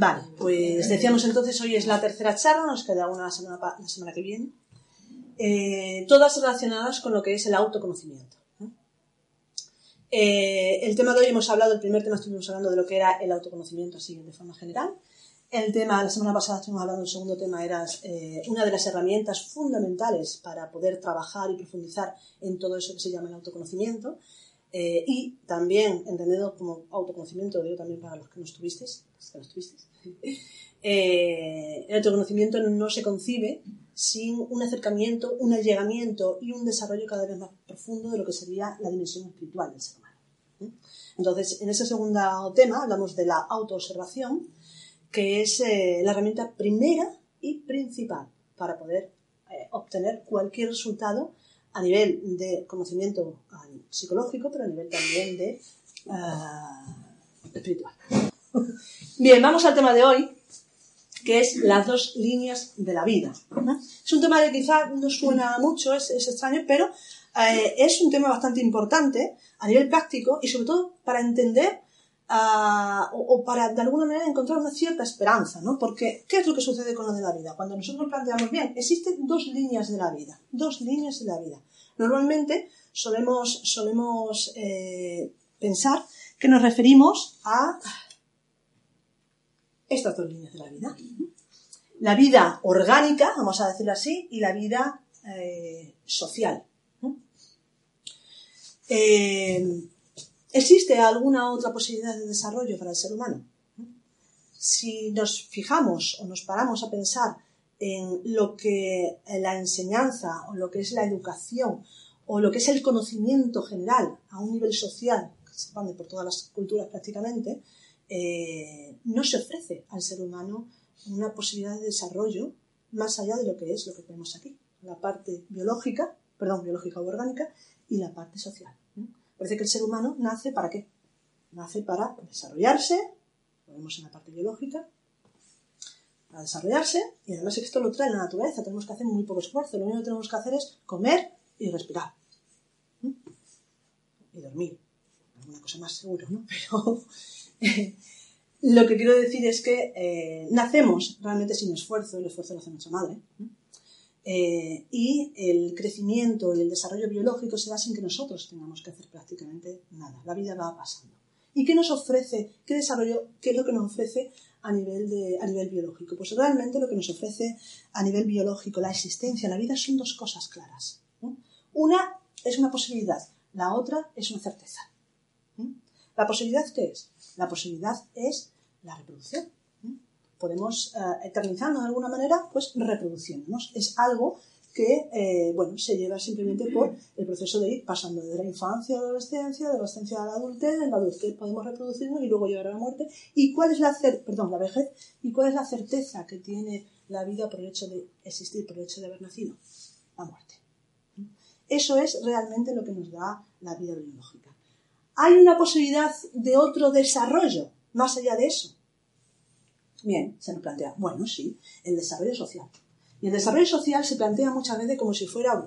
Vale, pues decíamos entonces, hoy es la tercera charla, nos queda una semana la semana que viene, eh, todas relacionadas con lo que es el autoconocimiento. Eh, el tema de hoy hemos hablado, el primer tema estuvimos hablando de lo que era el autoconocimiento así de forma general. El tema, la semana pasada estuvimos hablando, el segundo tema era eh, una de las herramientas fundamentales para poder trabajar y profundizar en todo eso que se llama el autoconocimiento. Eh, y también, entendido como autoconocimiento, digo también para los que no estuvisteis, que no estuvisteis el autoconocimiento no se concibe sin un acercamiento, un allegamiento y un desarrollo cada vez más profundo de lo que sería la dimensión espiritual del ser humano. Entonces, en ese segundo tema hablamos de la autoobservación, que es eh, la herramienta primera y principal para poder eh, obtener cualquier resultado a nivel de conocimiento psicológico, pero a nivel también de uh, espiritual. Bien, vamos al tema de hoy, que es las dos líneas de la vida. Es un tema que quizá no suena mucho, es, extraño, pero eh, es un tema bastante importante a nivel práctico y sobre todo para entender ah, o, para de alguna manera encontrar una cierta esperanza, ¿no? Porque, ¿qué es lo que sucede con lo de la vida? Cuando nosotros planteamos, bien, existen dos líneas de la vida, dos líneas de la vida. Normalmente solemos, solemos eh, pensar que nos referimos a estas dos líneas de la vida. La vida orgánica, vamos a decirlo así, y la vida eh, social. Eh, ¿Existe alguna otra posibilidad de desarrollo para el ser humano? Si nos fijamos o nos paramos a pensar en lo que la enseñanza o lo que es la educación o lo que es el conocimiento general a un nivel social, que se expande por todas las culturas prácticamente, eh, no se ofrece al ser humano una posibilidad de desarrollo más allá de lo que es lo que tenemos aquí, la parte biológica, perdón, biológica o orgánica, y la parte social. Parece que el ser humano nace para qué? Nace para desarrollarse, lo vemos en la parte biológica, para desarrollarse, y además esto lo trae la naturaleza, tenemos que hacer muy poco esfuerzo, lo único que tenemos que hacer es comer y respirar. Y dormir. Alguna cosa más seguro, ¿no? Pero lo que quiero decir es que eh, nacemos realmente sin esfuerzo, el esfuerzo lo hace nuestra madre. Eh, y el crecimiento y el desarrollo biológico se da sin que nosotros tengamos que hacer prácticamente nada. La vida va pasando. ¿Y qué nos ofrece? ¿Qué desarrollo? ¿Qué es lo que nos ofrece a nivel, de, a nivel biológico? Pues realmente lo que nos ofrece a nivel biológico, la existencia, la vida, son dos cosas claras. Una es una posibilidad, la otra es una certeza. ¿La posibilidad qué es? La posibilidad es la reproducción. Podemos eh, eternizarnos de alguna manera, pues reproduciéndonos. Es algo que eh, bueno, se lleva simplemente por el proceso de ir pasando desde la infancia a la adolescencia, de la adolescencia a la adultez, en la adultez podemos reproducirnos y luego llegar a la muerte. ¿Y cuál es la perdón, la vejez? ¿Y cuál es la certeza que tiene la vida por el hecho de existir, por el hecho de haber nacido? La muerte. Eso es realmente lo que nos da la vida biológica. ¿Hay una posibilidad de otro desarrollo más allá de eso? Bien, se nos plantea, bueno, sí, el desarrollo social. Y el desarrollo social se plantea muchas veces como si fuera,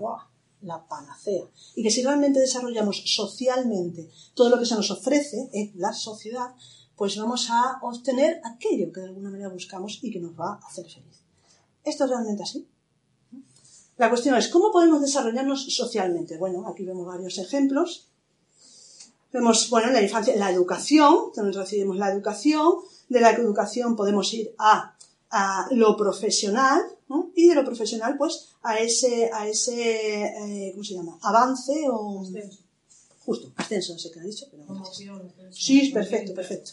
la panacea. Y que si realmente desarrollamos socialmente todo lo que se nos ofrece en la sociedad, pues vamos a obtener aquello que de alguna manera buscamos y que nos va a hacer feliz. ¿Esto es realmente así? La cuestión es, ¿cómo podemos desarrollarnos socialmente? Bueno, aquí vemos varios ejemplos. Vemos, bueno, en la infancia, la educación, donde recibimos la educación, de la educación podemos ir a, lo profesional, y de lo profesional, pues, a ese, a ese eh, ¿cómo se llama? Avance o... Justo, ascenso, no sé qué ha dicho, pero... Sí, perfecto, perfecto.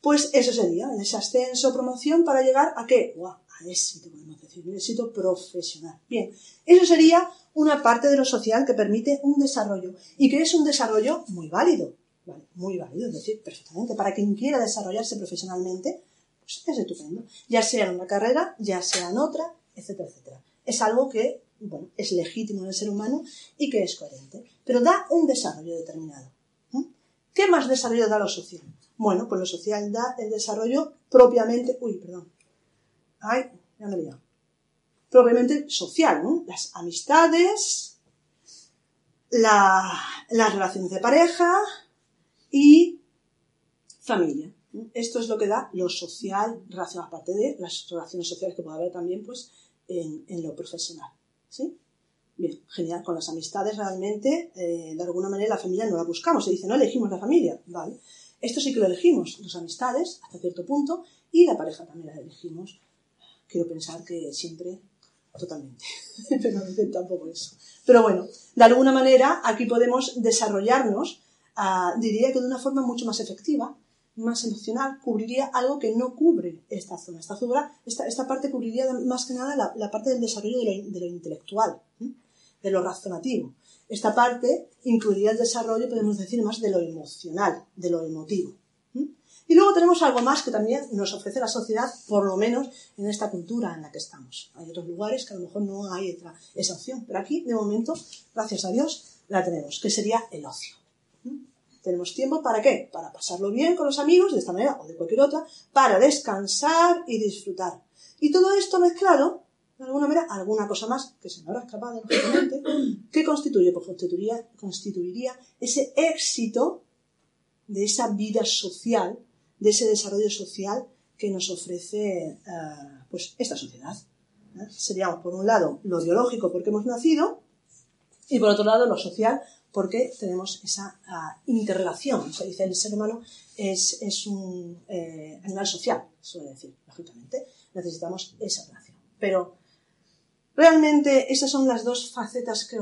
Pues eso sería, ese ascenso, promoción, para llegar a qué? A éxito, podemos decir, un éxito profesional. Bien, eso sería una parte de lo social que permite un desarrollo y que es un desarrollo muy válido, muy válido, es decir, perfectamente. Para quien quiera desarrollarse profesionalmente, pues es estupendo, ya sea en una carrera, ya sea en otra, etcétera, etcétera. Es algo que, bueno, es legítimo en el ser humano y que es coherente, pero da un desarrollo determinado. ¿Qué más desarrollo da lo social? Bueno, pues lo social da el desarrollo propiamente, uy, perdón, ay, ya me social, ¿no? Las amistades, las relaciones de pareja y familia. Esto es lo que da lo social, relación aparte de las relaciones sociales que puede haber también pues, en, lo profesional. ¿sí? Bien, genial. Con las amistades realmente, eh, de alguna manera la familia no la buscamos. Se dice, no elegimos la familia. Vale. Esto sí que lo elegimos, las amistades, hasta cierto punto, y la pareja también la elegimos. Quiero pensar que siempre totalmente, pero tampoco eso. Pero bueno, de alguna manera aquí podemos desarrollarnos, ah, diría que de una forma mucho más efectiva, más emocional, cubriría algo que no cubre esta zona. Esta, zona, esta, esta parte cubriría más que nada la, parte del desarrollo de lo, intelectual, de lo razonativo. Esta parte incluiría el desarrollo, podemos decir, más de lo emocional, de lo emotivo. Y luego tenemos algo más que también nos ofrece la sociedad, por lo menos en esta cultura en la que estamos. Hay otros lugares que a lo mejor no hay esa opción, pero aquí, de momento, gracias a Dios, la tenemos, que sería el ocio. Tenemos tiempo para qué? Para pasarlo bien con los amigos, de esta manera o de cualquier otra, para descansar y disfrutar. Y todo esto mezclado, de alguna manera, alguna cosa más que se me habrá escapado, lógicamente, ¿qué constituye? Pues constituiría, constituiría ese éxito de esa vida social, de ese desarrollo social que nos ofrece eh, pues esta sociedad. ¿eh? Seríamos, por un lado, lo biológico porque hemos nacido, y por otro lado, lo social porque tenemos esa ah, interrelación. Se dice el ser humano es, un eh, animal social, suele decir, lógicamente. Necesitamos esa relación. Pero realmente esas son las dos facetas que,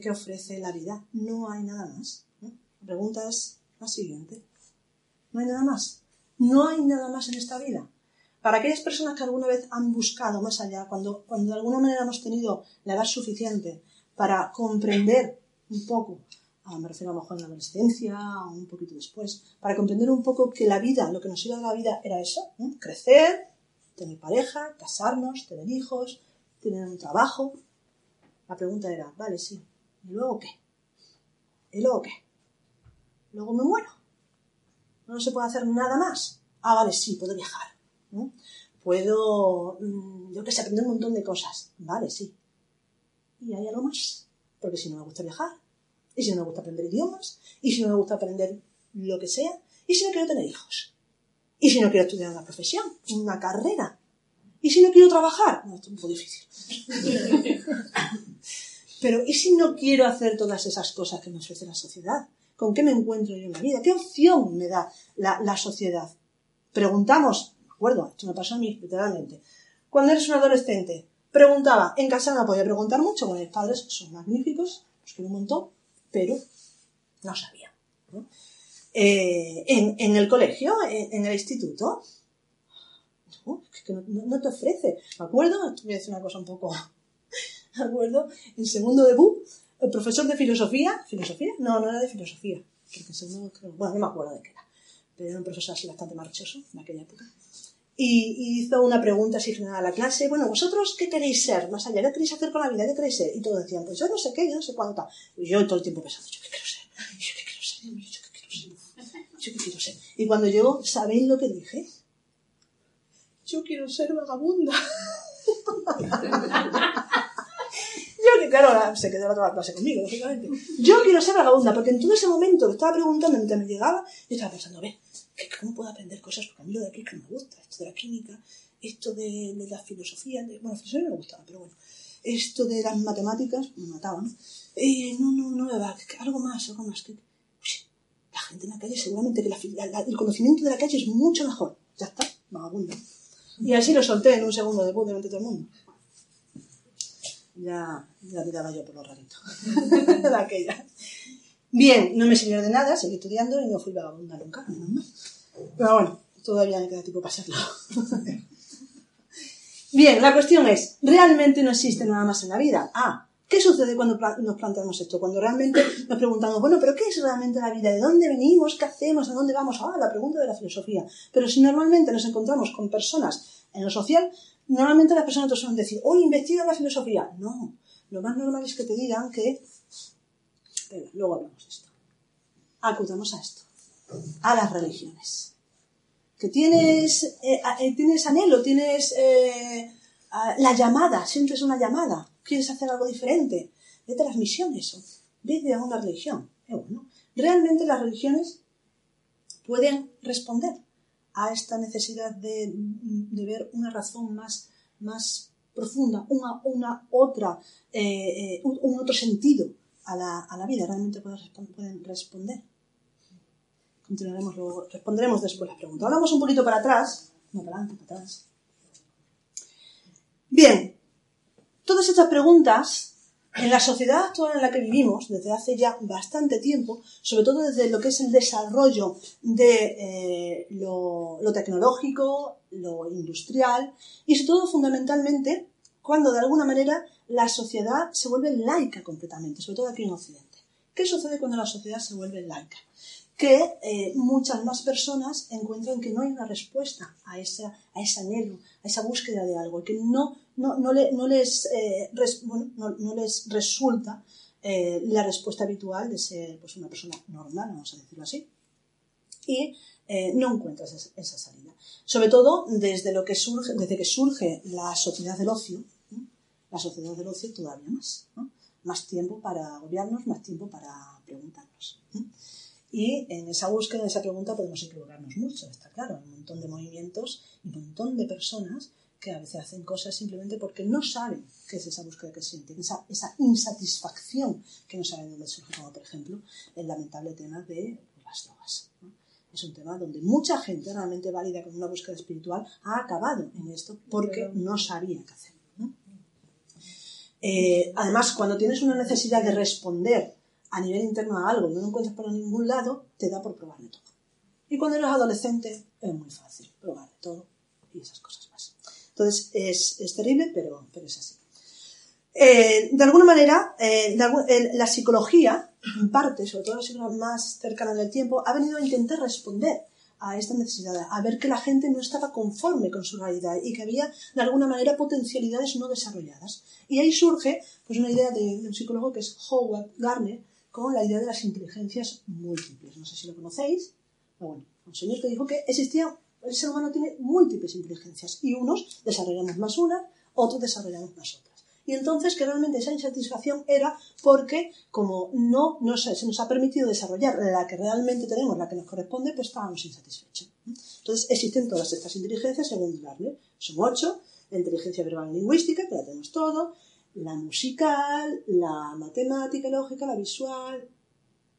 que ofrece la vida. No hay nada más. La pregunta es la siguiente. No hay nada más. No hay nada más en esta vida. Para aquellas personas que alguna vez han buscado más allá, cuando, cuando de alguna manera hemos tenido la edad suficiente para comprender un poco, ah, me refiero a lo mejor en la adolescencia o un poquito después, para comprender un poco que la vida, lo que nos iba a la vida era eso, crecer, tener pareja, casarnos, tener hijos, tener un trabajo. La pregunta era, vale, sí, ¿y luego qué? ¿Y luego qué? Luego me muero. No se puede hacer nada más. Ah, vale, sí, puedo viajar. Puedo, mm, yo qué sé, aprender un montón de cosas. Vale, sí. ¿Y hay algo más? Porque si no me gusta viajar, y si no me gusta aprender idiomas, y si no me gusta aprender lo que sea, y si no quiero tener hijos, y si no quiero estudiar una profesión, una carrera, y si no quiero trabajar, no, esto es un poco difícil. Pero ¿y si no quiero hacer todas esas cosas que me ofrece la sociedad? ¿Con qué me encuentro yo en la vida? ¿Qué opción me da la, sociedad? Preguntamos, me acuerdo, esto me pasó a mí literalmente. Cuando eres un adolescente, preguntaba, en casa no podía preguntar mucho, con mis padres son magníficos, los quiero un montón, pero no sabía. Eh, en, el colegio, en, el instituto, no, te ofrece. Me acuerdo, voy a decir una cosa un poco, me acuerdo, en segundo debut, el profesor de filosofía, ¿filosofía? No, no era de filosofía, porque segundo, bueno, no me acuerdo de qué era, pero era un profesor así bastante marchoso en aquella época y, hizo una pregunta así general a la clase, bueno, ¿vosotros qué queréis ser? Más allá, ¿qué queréis hacer con la vida? ¿Qué queréis ser? Y todos decían, pues yo no sé qué, yo no sé cuánto. Y yo todo el tiempo pensando, ¿yo qué quiero ser? ¿Yo qué quiero ser? ¿Yo qué quiero ser? ¿Yo qué quiero ser? Y cuando llegó, ¿sabéis lo que dije? Yo quiero ser vagabunda. Claro, se quedó toda la clase conmigo, lógicamente. Yo quiero ser vagabunda, porque en todo ese momento que estaba preguntando, mientras me llegaba, yo estaba pensando, a ¿cómo puedo aprender cosas? Porque a mí lo de aquí que me gusta, esto de la química, esto de, la filosofía, de, bueno, filosofía me gustaba, pero bueno, esto de las matemáticas me mataban. Eh, no, no, no me va, algo más, algo más. Que, la gente en la calle, seguramente que el conocimiento de la calle es mucho mejor. Ya está, vagabundo. Y así lo solté en un segundo de de todo el mundo. Ya, ya tiraba yo por lo rarito. de aquella. Bien, no me sirvió de nada, seguí estudiando y no fui vagabunda nunca. Pero bueno, todavía me queda tiempo para hacerlo. Bien, la cuestión es, ¿realmente no existe nada más en la vida? Ah, ¿qué sucede cuando nos planteamos esto? Cuando realmente nos preguntamos, bueno, pero ¿qué es realmente la vida? ¿De dónde venimos? ¿Qué hacemos? ¿A dónde vamos? Ah, la pregunta de la filosofía. Pero si normalmente nos encontramos con personas en lo social, normalmente las personas te suelen decir, hoy investiga la filosofía. No, lo más normal es que te digan que luego hablamos de esto. Acudamos a esto, a las religiones. Que tienes, eh, eh, tienes anhelo, tienes eh, la llamada, sientes una llamada, quieres hacer algo diferente, vete a las misiones vete a una religión. Realmente las religiones pueden responder a esta necesidad de, ver una razón más, más profunda, una, una otra, eh, eh, un, otro sentido a la, a la vida, realmente pueden, responder. Continuaremos luego, responderemos después las preguntas. Hablamos un poquito para atrás, no para adelante, para atrás. Bien, todas estas preguntas en la sociedad actual en la que vivimos, desde hace ya bastante tiempo, sobre todo desde lo que es el desarrollo de eh, lo, lo, tecnológico, lo industrial, y sobre todo fundamentalmente cuando de alguna manera la sociedad se vuelve laica completamente, sobre todo aquí en Occidente. ¿Qué sucede cuando la sociedad se vuelve laica? Que eh, muchas más personas encuentran que no hay una respuesta a, esa, a ese anhelo, a esa búsqueda de algo, que no no, no, le, no, les, eh, no, les resulta eh, la respuesta habitual de ser pues, una persona normal, vamos a decirlo así, y no encuentras esa, esa, salida. Sobre todo desde, lo que surge, desde que surge la sociedad del ocio, la sociedad del ocio todavía más. Más tiempo para agobiarnos, más tiempo para preguntarnos. Y en esa búsqueda, en esa pregunta, podemos equivocarnos mucho, está claro. Hay un montón de movimientos y un montón de personas que a veces hacen cosas simplemente porque no saben qué es esa búsqueda que sienten, esa, esa insatisfacción que no saben dónde surge, como por ejemplo el lamentable tema de las drogas. ¿no? Es un tema donde mucha gente realmente válida con una búsqueda espiritual ha acabado en esto porque no sabía qué hacer. ¿no? Eh, además, cuando tienes una necesidad de responder a nivel interno a algo y no lo encuentras por ningún lado, te da por probar de todo. Y cuando eres adolescente es muy fácil probar todo y esas cosas más. Entonces es, es terrible, pero, pero, es así. Eh, de alguna manera, eh, de la psicología, en parte, sobre todo la psicología más cercana en el tiempo, ha venido a intentar responder a esta necesidad, a ver que la gente no estaba conforme con su realidad y que había, de alguna manera, potencialidades no desarrolladas. Y ahí surge pues, una idea de, de un psicólogo que es Howard Gardner, con la idea de las inteligencias múltiples. No sé si lo conocéis. Pero bueno, un señor que dijo que existía el ser humano tiene múltiples inteligencias y unos desarrollamos más una, otros desarrollamos más otras. Y entonces que realmente esa insatisfacción era porque como no, no se nos ha permitido desarrollar la que realmente tenemos, la que nos corresponde, pues estábamos insatisfechos. Entonces existen todas estas inteligencias según Gardner. Son ocho, la inteligencia verbal lingüística, que la tenemos todo, la musical, la matemática, lógica, la visual,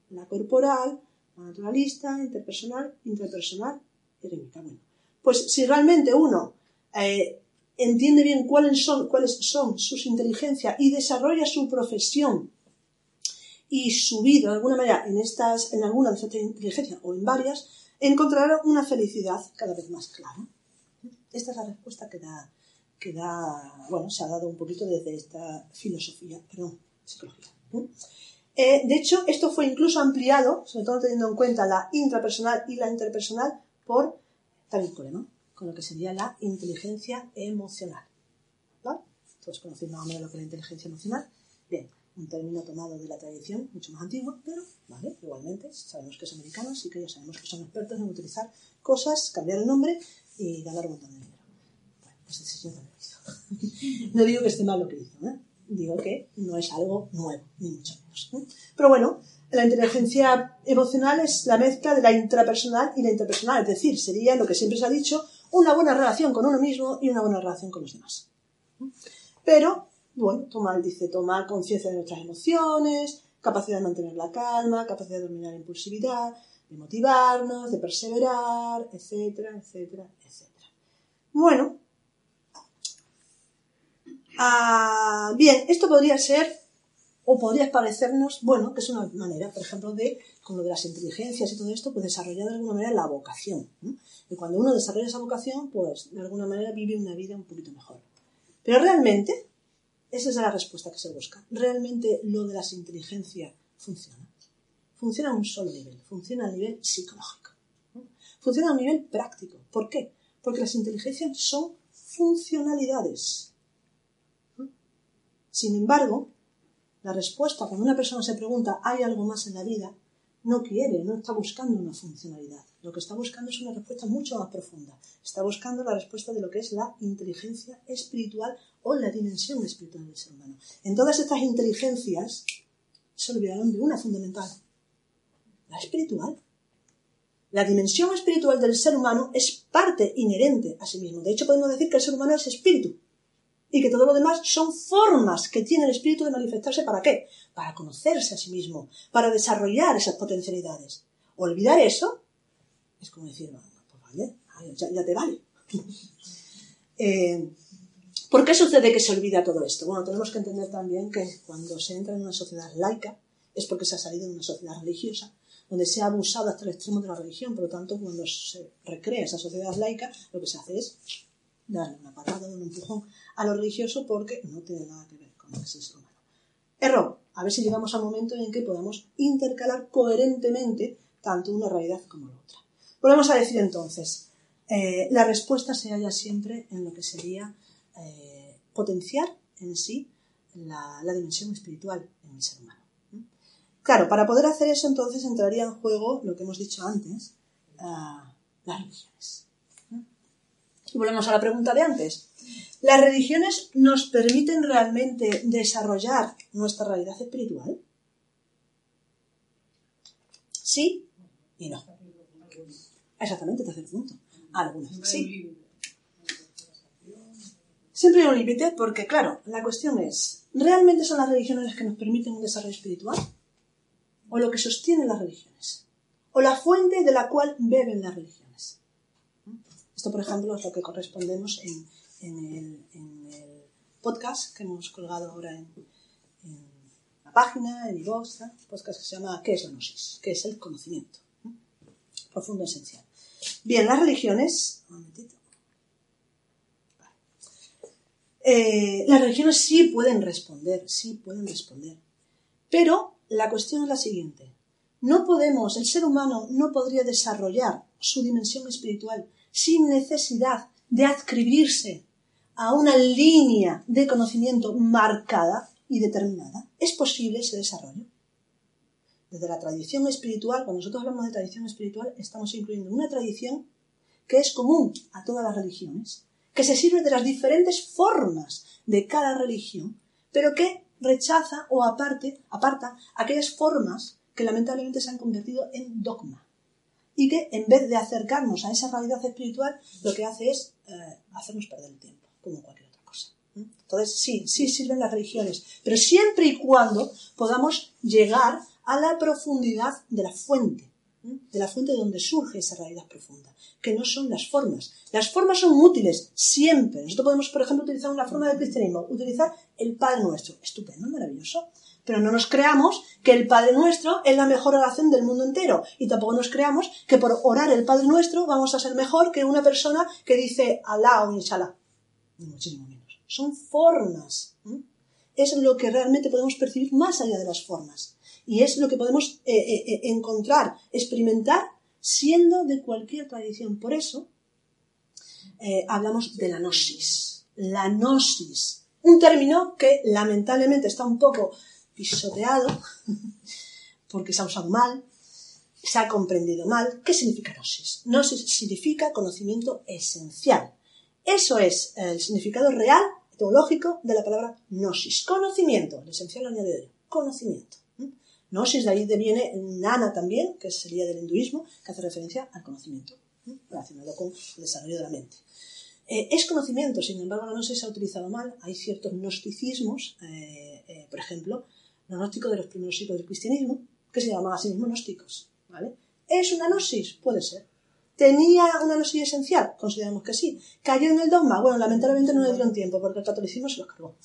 la corporal, la naturalista, interpersonal, intrapersonal bueno, pues si realmente uno eh, entiende bien cuáles son, cuáles son sus inteligencias y desarrolla su profesión y su vida de alguna manera en, estas, en alguna de estas inteligencias o en varias, encontrará una felicidad cada vez más clara. Esta es la respuesta que da, que da, bueno, se ha dado un poquito desde esta filosofía, perdón, psicología. Eh, de hecho, esto fue incluso ampliado, sobre todo teniendo en cuenta la intrapersonal y la interpersonal, por Tavícole, ¿no? Con lo que sería la inteligencia emocional. ¿Vale? Todos conocéis más o menos lo que es la inteligencia emocional. Bien, un término tomado de la tradición, mucho más antiguo, pero, ¿vale? Igualmente, sabemos que es americano, así que ya sabemos que son expertos en utilizar cosas, cambiar el nombre y ganar un montón de dinero. Pues no digo que esté mal lo que hizo, ¿eh? Digo que no es algo nuevo, ni mucho menos. ¿eh? Pero bueno, la inteligencia emocional es la mezcla de la intrapersonal y la interpersonal, es decir, sería lo que siempre se ha dicho, una buena relación con uno mismo y una buena relación con los demás. Pero, bueno, tomar, dice, tomar conciencia de nuestras emociones, capacidad de mantener la calma, capacidad de dominar la impulsividad, de motivarnos, de perseverar, etcétera, etcétera, etcétera. Bueno, ah, bien, esto podría ser o podría parecernos, bueno, que es una manera, por ejemplo, de, con lo de las inteligencias y todo esto, pues desarrollar de alguna manera la vocación. Y cuando uno desarrolla esa vocación, pues de alguna manera vive una vida un poquito mejor. Pero realmente, esa es la respuesta que se busca. Realmente lo de las inteligencias funciona. Funciona a un solo nivel, funciona a nivel psicológico. Funciona a un nivel práctico. ¿Por qué? Porque las inteligencias son funcionalidades. Sin embargo, la respuesta, cuando una persona se pregunta, ¿hay algo más en la vida? No quiere, no está buscando una funcionalidad. Lo que está buscando es una respuesta mucho más profunda. Está buscando la respuesta de lo que es la inteligencia espiritual o la dimensión espiritual del ser humano. En todas estas inteligencias se olvidaron de una fundamental, la espiritual. La dimensión espiritual del ser humano es parte inherente a sí mismo. De hecho, podemos decir que el ser humano es espíritu y que todo lo demás son formas que tiene el espíritu de manifestarse para qué? Para conocerse a sí mismo, para desarrollar esas potencialidades. Olvidar eso es como decir, pues vale, ya, te vale. Eh, ¿Por qué sucede que se olvida todo esto? Bueno, tenemos que entender también que cuando se entra en una sociedad laica es porque se ha salido de una sociedad religiosa donde se ha abusado hasta el extremo de la religión. Por lo tanto, cuando se recrea esa sociedad laica, lo que se hace es darle una patada, un empujón a lo religioso porque no tiene nada que ver con el ser humano. Error. A ver si llegamos al momento en que podamos intercalar coherentemente tanto una realidad como la otra. Volvemos a decir entonces, eh, la respuesta se halla siempre en lo que sería eh, potenciar en sí la, la dimensión espiritual en el ser humano. Claro, para poder hacer eso entonces entraría en juego lo que hemos dicho antes, ah, las religiones. Y volvemos a la pregunta de antes. ¿Las religiones nos permiten realmente desarrollar nuestra realidad espiritual? Sí y no. Exactamente, tercer punto. Algunas sí. Siempre hay un límite porque, claro, la cuestión es, ¿realmente son las religiones las que nos permiten un desarrollo espiritual? o lo que sostienen las religiones, o la fuente de la cual beben las religiones. Esto, por ejemplo, es lo que correspondemos en, el, podcast que hemos colgado ahora en, la página, en iVoox, podcast que se llama ¿Qué es la gnosis? ¿Qué es el conocimiento? Profundo, esencial. Bien, las religiones... Un momentito. Eh, las religiones sí pueden responder, sí pueden responder. Pero la cuestión es la siguiente. No podemos, el ser humano no podría desarrollar su dimensión espiritual sin necesidad de adscribirse a una línea de conocimiento marcada y determinada. ¿Es posible ese desarrollo? Desde la tradición espiritual, cuando nosotros hablamos de tradición espiritual, estamos incluyendo una tradición que es común a todas las religiones, que se sirve de las diferentes formas de cada religión, pero que rechaza o aparte, aparta aquellas formas que lamentablemente se han convertido en dogma y que en vez de acercarnos a esa realidad espiritual lo que hace es eh, hacernos perder el tiempo, como cualquier otra cosa. Entonces sí, sí sirven las religiones, pero siempre y cuando podamos llegar a la profundidad de la fuente, de la fuente de donde surge esa realidad profunda, que no son las formas. Las formas son útiles siempre. Nosotros podemos, por ejemplo, utilizar una forma del cristianismo, utilizar el Padre Nuestro. Estupendo, maravilloso. Pero no nos creamos que el Padre Nuestro es la mejor oración del mundo entero. Y tampoco nos creamos que por orar el Padre Nuestro vamos a ser mejor que una persona que dice Alá o Inshallah. muchísimo menos. Son formas. Es lo que realmente podemos percibir más allá de las formas. Y es lo que podemos eh, eh, eh, encontrar, experimentar, siendo de cualquier tradición. Por eso hablamos de la gnosis. La gnosis. Un término que lamentablemente está un poco pisoteado porque se ha usado mal, se ha comprendido mal. ¿Qué significa gnosis? Gnosis significa conocimiento esencial. Eso es el significado real, teológico, de la palabra gnosis. Conocimiento. El esencial añade conocimiento. Gnosis, de ahí viene Nana también, que sería del hinduismo, que hace referencia al conocimiento, relacionado con el desarrollo de la mente. Eh, es conocimiento, sin embargo, la gnosis se ha utilizado mal. Hay ciertos gnosticismos, eh, eh, por ejemplo, los gnósticos de los primeros siglos del cristianismo, que se llamaban a sí gnósticos. ¿vale? ¿Es una gnosis? Puede ser. ¿Tenía una gnosis esencial? Consideramos que sí. ¿Cayó en el dogma? Bueno, lamentablemente no le dieron tiempo porque el catolicismo se lo cargó.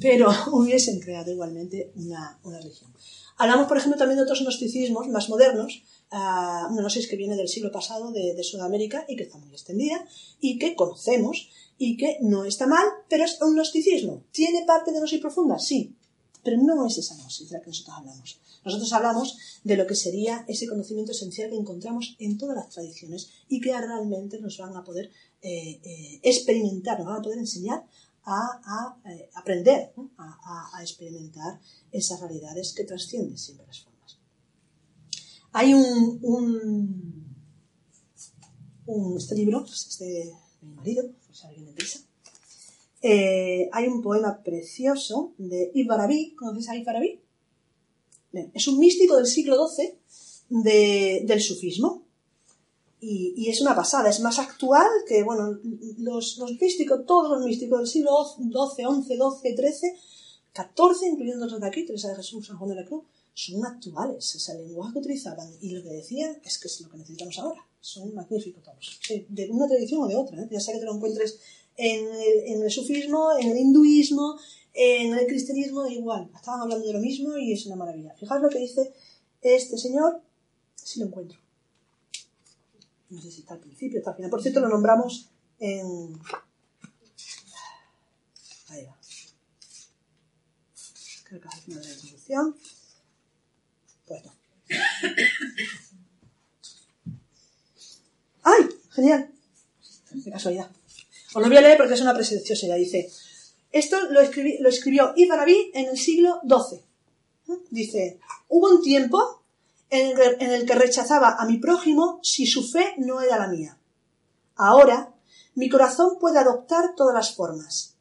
Pero hubiesen creado igualmente una, una religión. Hablamos, por ejemplo, también de otros gnosticismos más modernos, uh, una gnosis que viene del siglo pasado de, Sudamérica y que está muy extendida y que conocemos y que no está mal, pero es un gnosticismo. ¿Tiene parte de gnosis profunda? Sí, pero no es esa gnosis de la que nosotros hablamos. Nosotros hablamos de lo que sería ese conocimiento esencial que encontramos en todas las tradiciones y que realmente nos van a poder eh, eh, experimentar, nos van a poder enseñar a, eh, aprender, a, experimentar esas realidades que trascienden siempre las formas. Hay un, este libro, es de mi marido, si alguien le interesa. Eh, hay un poema precioso de Ibarabi, ¿conoces a Ibarabi? es un místico del siglo XII del sufismo. Y, es una pasada, es más actual que, bueno, los, los místicos, todos los místicos del siglo XII, XI, XII, XIII, XIV, incluyendo los de aquí, Teresa de Jesús, San Juan de la Cruz, son actuales. O sea, el lenguaje que utilizaban y lo que decían es que es lo que necesitamos ahora. Son magníficos todos. De una tradición o de otra. ¿eh? Ya sea que te lo encuentres en el, en el sufismo, en el hinduismo, en el cristianismo, igual. Estaban hablando de lo mismo y es una maravilla. Fijaos lo que dice este señor, si lo encuentro. No sé si está al principio, está al final. Por cierto, lo nombramos en. Ahí va. Creo que es al final de la introducción. Pues no. ¡Ay! Genial. Qué casualidad. Os lo voy a leer porque es una preciosidad. Dice: Esto lo, escribió Ibn en el siglo XII. Dice: Hubo un tiempo en el que rechazaba a mi prójimo si su fe no era la mía. Ahora, mi corazón puede adoptar todas las formas.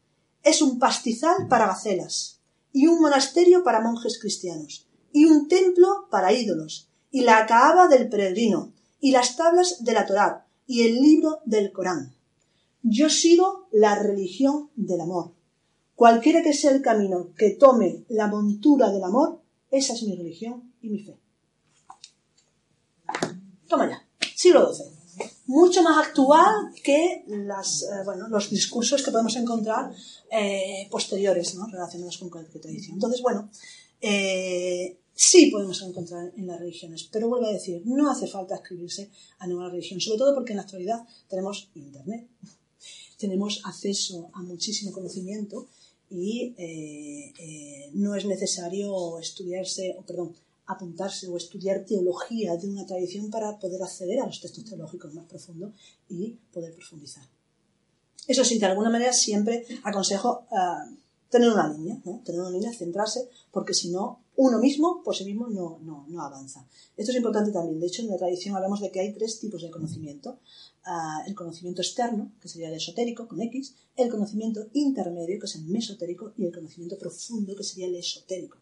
Es un pastizal para gacelas, y un monasterio para monjes cristianos, y un templo para ídolos, y la caaba del peregrino, y las tablas de la Torá, y el libro del Corán. Yo sigo la religión del amor. Cualquiera que sea el camino que tome la montura del amor, esa es mi religión y mi fe. Toma ya, siglo XII. Mucho más actual que eh, los discursos que podemos encontrar eh, posteriores relacionados con cualquier tradición. Entonces, bueno, eh, sí podemos encontrar en las religiones, pero vuelvo a decir, no hace falta escribirse a ninguna religión, sobre todo porque en la actualidad tenemos Internet, tenemos acceso a muchísimo conocimiento y no es necesario estudiarse, o perdón, apuntarse o estudiar teología de una tradición para poder acceder a los textos teológicos más profundos y poder profundizar. Eso sí, de alguna manera siempre aconsejo eh, tener una línea, tener una línea, centrarse, porque si no, uno mismo por sí mismo no, no, avanza. Esto es importante también. De hecho, en la tradición hablamos de que hay tres tipos de conocimiento. Eh, el conocimiento externo, que sería el esotérico, con X, el conocimiento intermedio, que es el mesotérico, y el conocimiento profundo, que sería el esotérico,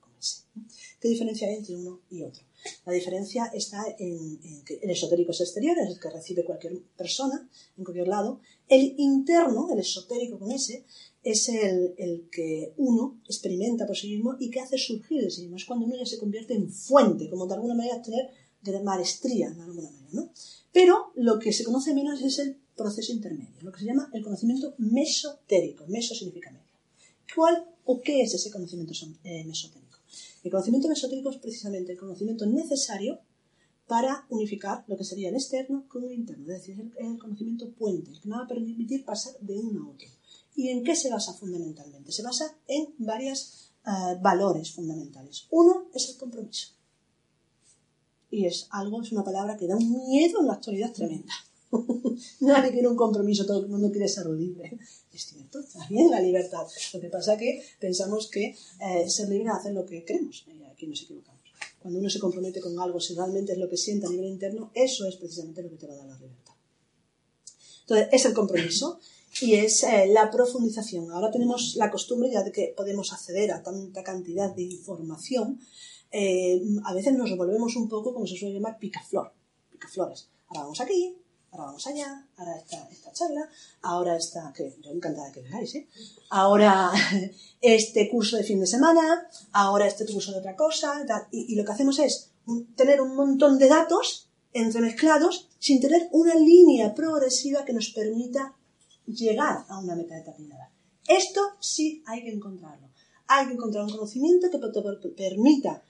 ¿Qué diferencia hay entre uno y otro? La diferencia está en, que el esotérico es exterior, es el que recibe cualquier persona en cualquier lado. El interno, el esotérico con ese, es el, que uno experimenta por sí mismo y que hace surgir de sí mismo. Es cuando uno ya se convierte en fuente, como de alguna manera tener de maestría, de alguna manera. ¿no? Pero lo que se conoce menos es el proceso intermedio, lo que se llama el conocimiento mesotérico. Meso significa medio. ¿Cuál o qué es ese conocimiento eh, mesotérico? El conocimiento mesotérico es precisamente el conocimiento necesario para unificar lo que sería el externo con el interno, es decir, es el conocimiento puente, el que nos va a permitir pasar de uno a otro. ¿Y en qué se basa fundamentalmente? Se basa en varios eh, valores fundamentales. Uno es el compromiso. Y es algo, es una palabra que da un miedo en la actualidad tremenda. Nadie quiere un compromiso, todo el mundo quiere ser libre. Es cierto, está bien la libertad. Lo que pasa es que pensamos que eh, ser libre es hacer lo que queremos. Aquí nos equivocamos. Cuando uno se compromete con algo, si realmente es lo que siente a nivel interno, eso es precisamente lo que te va a dar la libertad. Entonces, es el compromiso y es eh, la profundización. Ahora tenemos la costumbre ya de que podemos acceder a tanta cantidad de información. Eh, a veces nos revolvemos un poco, como se suele llamar, picaflor, picaflores. Ahora vamos aquí, ahora vamos allá, ahora esta, esta charla, ahora esta, que yo encantada que vengáis, ¿eh? ahora este curso de fin de semana, ahora este curso de otra cosa, y, lo que hacemos es tener un montón de datos entremezclados sin tener una línea progresiva que nos permita llegar a una meta determinada. Esto sí hay que encontrarlo. Hay que encontrar un conocimiento que te permita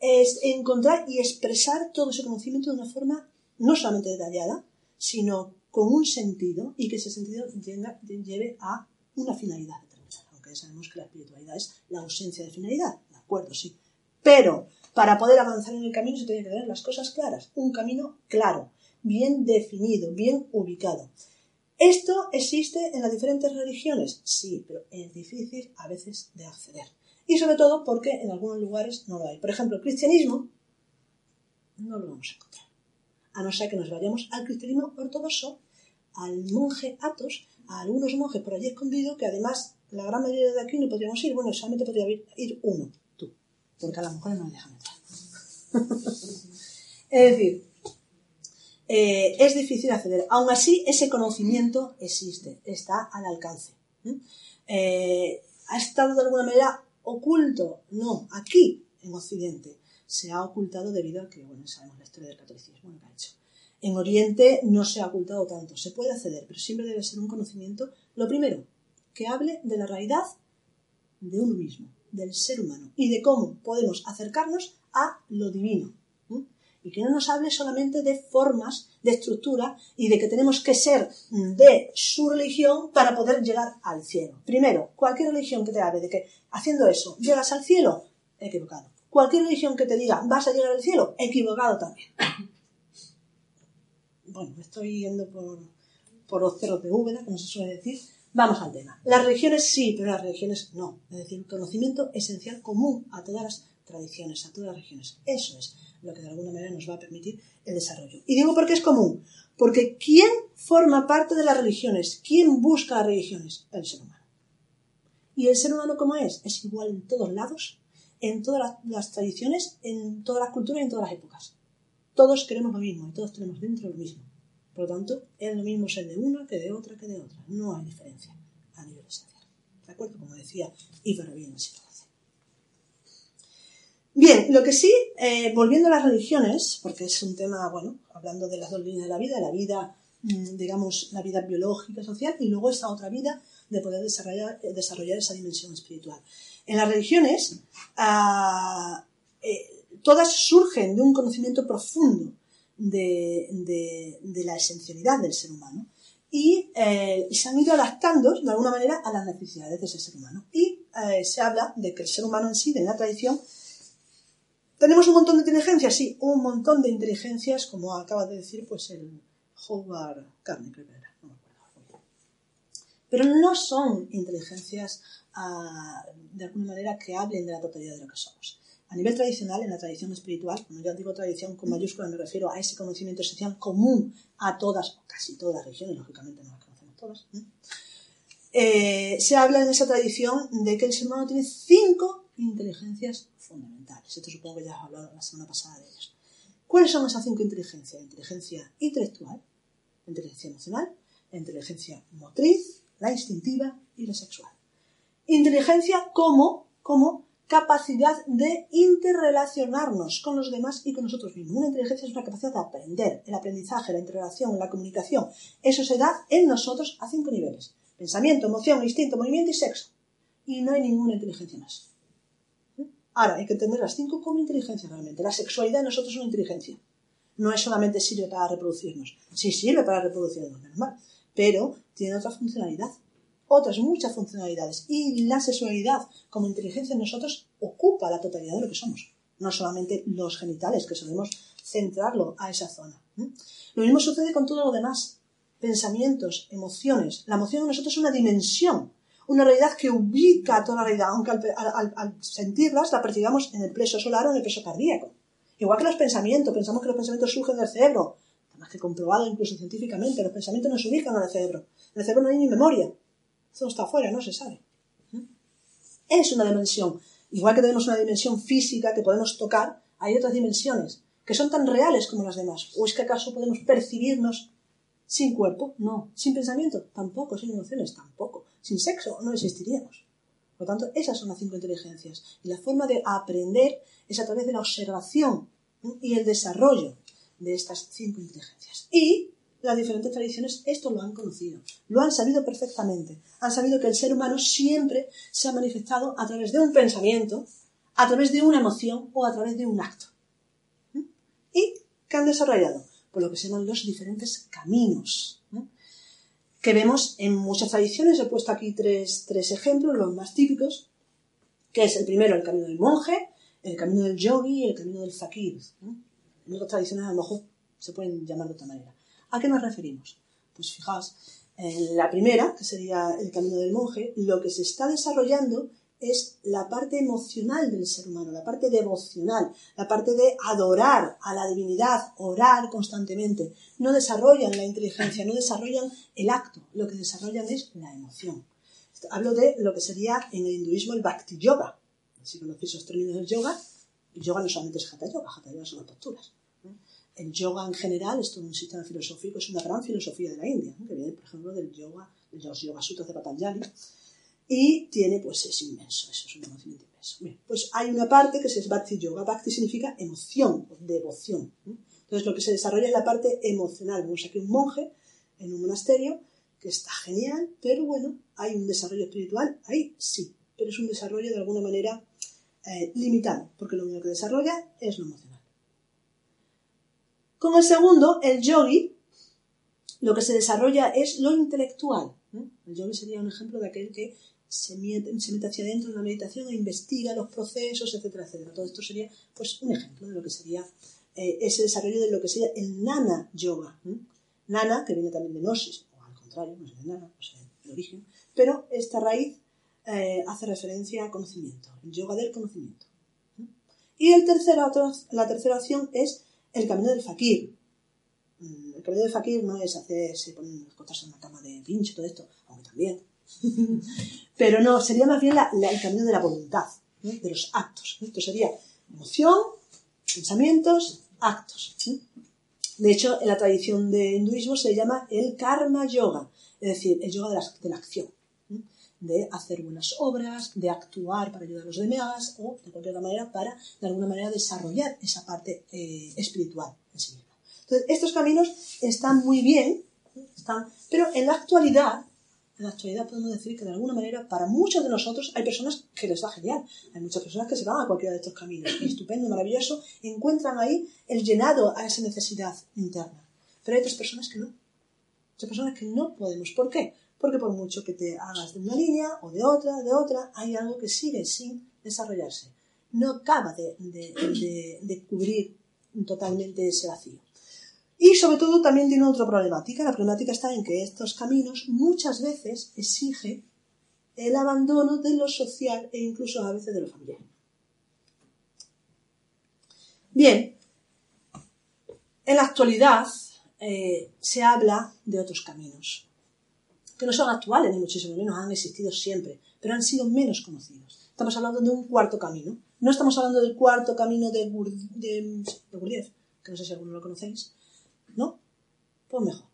es encontrar y expresar todo ese conocimiento de una forma no solamente detallada, sino con un sentido y que ese sentido lleve a una finalidad determinada. Aunque ya sabemos que la espiritualidad es la ausencia de finalidad, ¿de acuerdo? Sí. Pero para poder avanzar en el camino se tienen que tener las cosas claras, un camino claro, bien definido, bien ubicado. ¿Esto existe en las diferentes religiones? Sí, pero es difícil a veces de acceder. Y sobre todo porque en algunos lugares no lo hay. Por ejemplo, el cristianismo no lo vamos a encontrar a no ser que nos vayamos al cristianismo ortodoxo, al monje Atos, a algunos monjes por allí escondidos, que además la gran mayoría de aquí no podríamos ir, bueno, solamente podría ir, uno, tú, porque a las mujeres no nos dejan entrar. es decir, eh, es difícil acceder. Aún así, ese conocimiento existe, está al alcance. Eh, ¿Ha estado de alguna manera oculto? No, aquí, en Occidente, se ha ocultado debido a que, bueno, sabemos la historia del catolicismo, lo que ha hecho. En Oriente no se ha ocultado tanto, se puede acceder, pero siempre debe ser un conocimiento, lo primero, que hable de la realidad de uno mismo, del ser humano, y de cómo podemos acercarnos a lo divino. Y que no nos hable solamente de formas, de estructura, y de que tenemos que ser de su religión para poder llegar al cielo. Primero, cualquier religión que te hable de que haciendo eso llegas al cielo, equivocado. Cualquier religión que te diga vas a llegar al cielo, equivocado también. Bueno, me estoy yendo por, por los cerros de Úbeda, como se suele decir. Vamos al tema. Las religiones sí, pero las religiones no. Es decir, conocimiento esencial común a todas las tradiciones, a todas las religiones. Eso es lo que de alguna manera nos va a permitir el desarrollo. Y digo porque es común, porque ¿quién forma parte de las religiones? ¿Quién busca las religiones? El ser humano. ¿Y el ser humano cómo es? Es igual en todos lados, en todas las, tradiciones, en todas las culturas y en todas las épocas. Todos queremos lo mismo y todos tenemos dentro lo mismo. Por lo tanto, es lo mismo ser de una que de otra que de otra. No hay diferencia a nivel esencial. ¿De acuerdo? Como decía Iber bien Bien, lo que sí, eh, volviendo a las religiones, porque es un tema, bueno, hablando de las dos líneas de la vida, la vida, mm, digamos, la vida biológica, social, y luego esta otra vida de poder desarrollar, eh, desarrollar esa dimensión espiritual. En las religiones, ah, eh, todas surgen de un conocimiento profundo de, la esencialidad del ser humano eh, y se han ido adaptando de alguna manera a las necesidades de ese ser humano. Y eh, se habla de que el ser humano en sí, de la tradición, tenemos un montón de inteligencias, sí, un montón de inteligencias, como acaba de decir pues el Howard Carney, creo que era, no me acuerdo. Pero no son inteligencias ah, de alguna manera que hablen de la totalidad de lo que somos. A nivel tradicional, en la tradición espiritual, cuando yo digo tradición con mayúscula me refiero a ese conocimiento esencial común a todas, o casi todas las religiones, lógicamente no las conocemos todas, eh, se habla en esa tradición de que el ser humano tiene cinco inteligencias fundamentales. Esto supongo que ya has hablado la semana pasada de ellas. ¿Cuáles son esas cinco inteligencias? La inteligencia intelectual, la inteligencia emocional, la inteligencia motriz, la instintiva y la sexual. Inteligencia como, como capacidad de interrelacionarnos con los demás y con nosotros mismos. Una inteligencia es una capacidad de aprender, el aprendizaje, la interrelación, la comunicación. Eso se da en nosotros a cinco niveles. Pensamiento, emoción, instinto, movimiento y sexo. Y no hay ninguna inteligencia más. Ahora, hay que entender las cinco como inteligencia realmente. La sexualidad en nosotros es una inteligencia. No es solamente sirve para reproducirnos. Sí sirve para reproducirnos, normal. Pero tiene otra funcionalidad otras muchas funcionalidades. Y la sexualidad como inteligencia en nosotros ocupa la totalidad de lo que somos. No solamente los genitales, que solemos centrarlo a esa zona. Lo mismo sucede con todo lo demás. Pensamientos, emociones. La emoción en nosotros es una dimensión, una realidad que ubica toda la realidad, aunque al, sentirlas la percibamos en el plexo solar o en el plexo cardíaco. Igual que los pensamientos, pensamos que los pensamientos surgen del cerebro, más que comprobado incluso científicamente, los pensamientos no se ubican en el cerebro. En el cerebro no hay ni memoria, eso está afuera, no se sabe. Es una dimensión. Igual que tenemos una dimensión física que podemos tocar, hay otras dimensiones que son tan reales como las demás. ¿O es que acaso podemos percibirnos sin cuerpo? No. ¿Sin pensamiento? Tampoco. ¿Sin emociones? Tampoco. ¿Sin sexo? No existiríamos. Por lo tanto, esas son las cinco inteligencias. Y la forma de aprender es a través de la observación y el desarrollo de estas cinco inteligencias. Y las diferentes tradiciones esto lo han conocido, lo han sabido perfectamente. Han sabido que el ser humano siempre se ha manifestado a través de un pensamiento, a través de una emoción o a través de un acto. ¿Y qué han desarrollado? Por lo que se llaman los diferentes caminos. Que vemos en muchas tradiciones, he puesto aquí tres, ejemplos, los más típicos, que es el primero, el camino del monje, el camino del yogi y el camino del fakir. En otras tradiciones a lo mejor se pueden llamar de otra manera. ¿A qué nos referimos? Pues fijaos, en la primera, que sería el camino del monje, lo que se está desarrollando es la parte emocional del ser humano, la parte devocional, la parte de adorar a la divinidad, orar constantemente. No desarrollan la inteligencia, no desarrollan el acto, lo que desarrollan es la emoción. Hablo de lo que sería en el hinduismo el bhakti yoga. Si conocéis los términos del yoga, el yoga no solamente es hatha yoga, hatha yoga son las posturas. el yoga en general es todo un sistema filosófico, es una gran filosofía de la India, que viene, por ejemplo, del yoga, de los Yoga Sutras de Patanjali, y tiene, pues es inmenso, eso es un conocimiento inmenso. Bien, pues hay una parte que es Bhakti Yoga. Bhakti significa emoción, devoción. Entonces lo que se desarrolla es la parte emocional. Vemos aquí un monje en un monasterio que está genial, pero bueno, hay un desarrollo espiritual, ahí sí, pero es un desarrollo de alguna manera eh, limitado, porque lo único que desarrolla es lo emocional. Con el segundo, el yogi, lo que se desarrolla es lo intelectual. El yogi sería un ejemplo de aquel que se mete, hacia adentro en la meditación e investiga los procesos, etcétera, etcétera. Todo esto sería pues, un ejemplo de lo que sería eh, ese desarrollo de lo que sería el nana yoga. Nana, que viene también de gnosis, o al contrario, no sé de nana, no sé el origen, pero esta raíz eh, hace referencia a conocimiento, el yoga del conocimiento. Y el tercero, la tercera opción es el camino del fakir. Mm, el camino del fakir no es hacerse, cosas en una cama de pincho, todo esto, aunque también. Pero no, sería más bien el camino de la voluntad, de los actos. Esto sería emoción, pensamientos, actos. De hecho, en la tradición del hinduismo se llama el karma yoga, es decir, el yoga de la, acción, de hacer buenas obras, de actuar para ayudar a los demás o, de cualquier otra manera, para, de alguna manera, desarrollar esa parte eh, espiritual en sí mismo. Entonces, estos caminos están muy bien, están, pero en la actualidad en la actualidad podemos decir que de alguna manera para muchos de nosotros hay personas que les va genial. Hay muchas personas que se van a cualquiera de estos caminos. Estupendo, maravilloso. Encuentran ahí el llenado a esa necesidad interna. Pero hay otras personas que no. Otras personas que no podemos. ¿Por qué? Porque por mucho que te hagas de una línea o de otra, de otra, hay algo que sigue sin desarrollarse. No acaba de, de cubrir totalmente ese vacío. Y sobre todo también tiene otra problemática. La problemática está en que estos caminos muchas veces exigen el abandono de lo social e incluso a veces de lo familiar. Bien, en la actualidad eh, se habla de otros caminos, que no son actuales ni muchísimo menos, han existido siempre, pero han sido menos conocidos. Estamos hablando de un cuarto camino. No estamos hablando del cuarto camino de, de, de que no sé si alguno lo conocéis, ¿No? Pues mejor.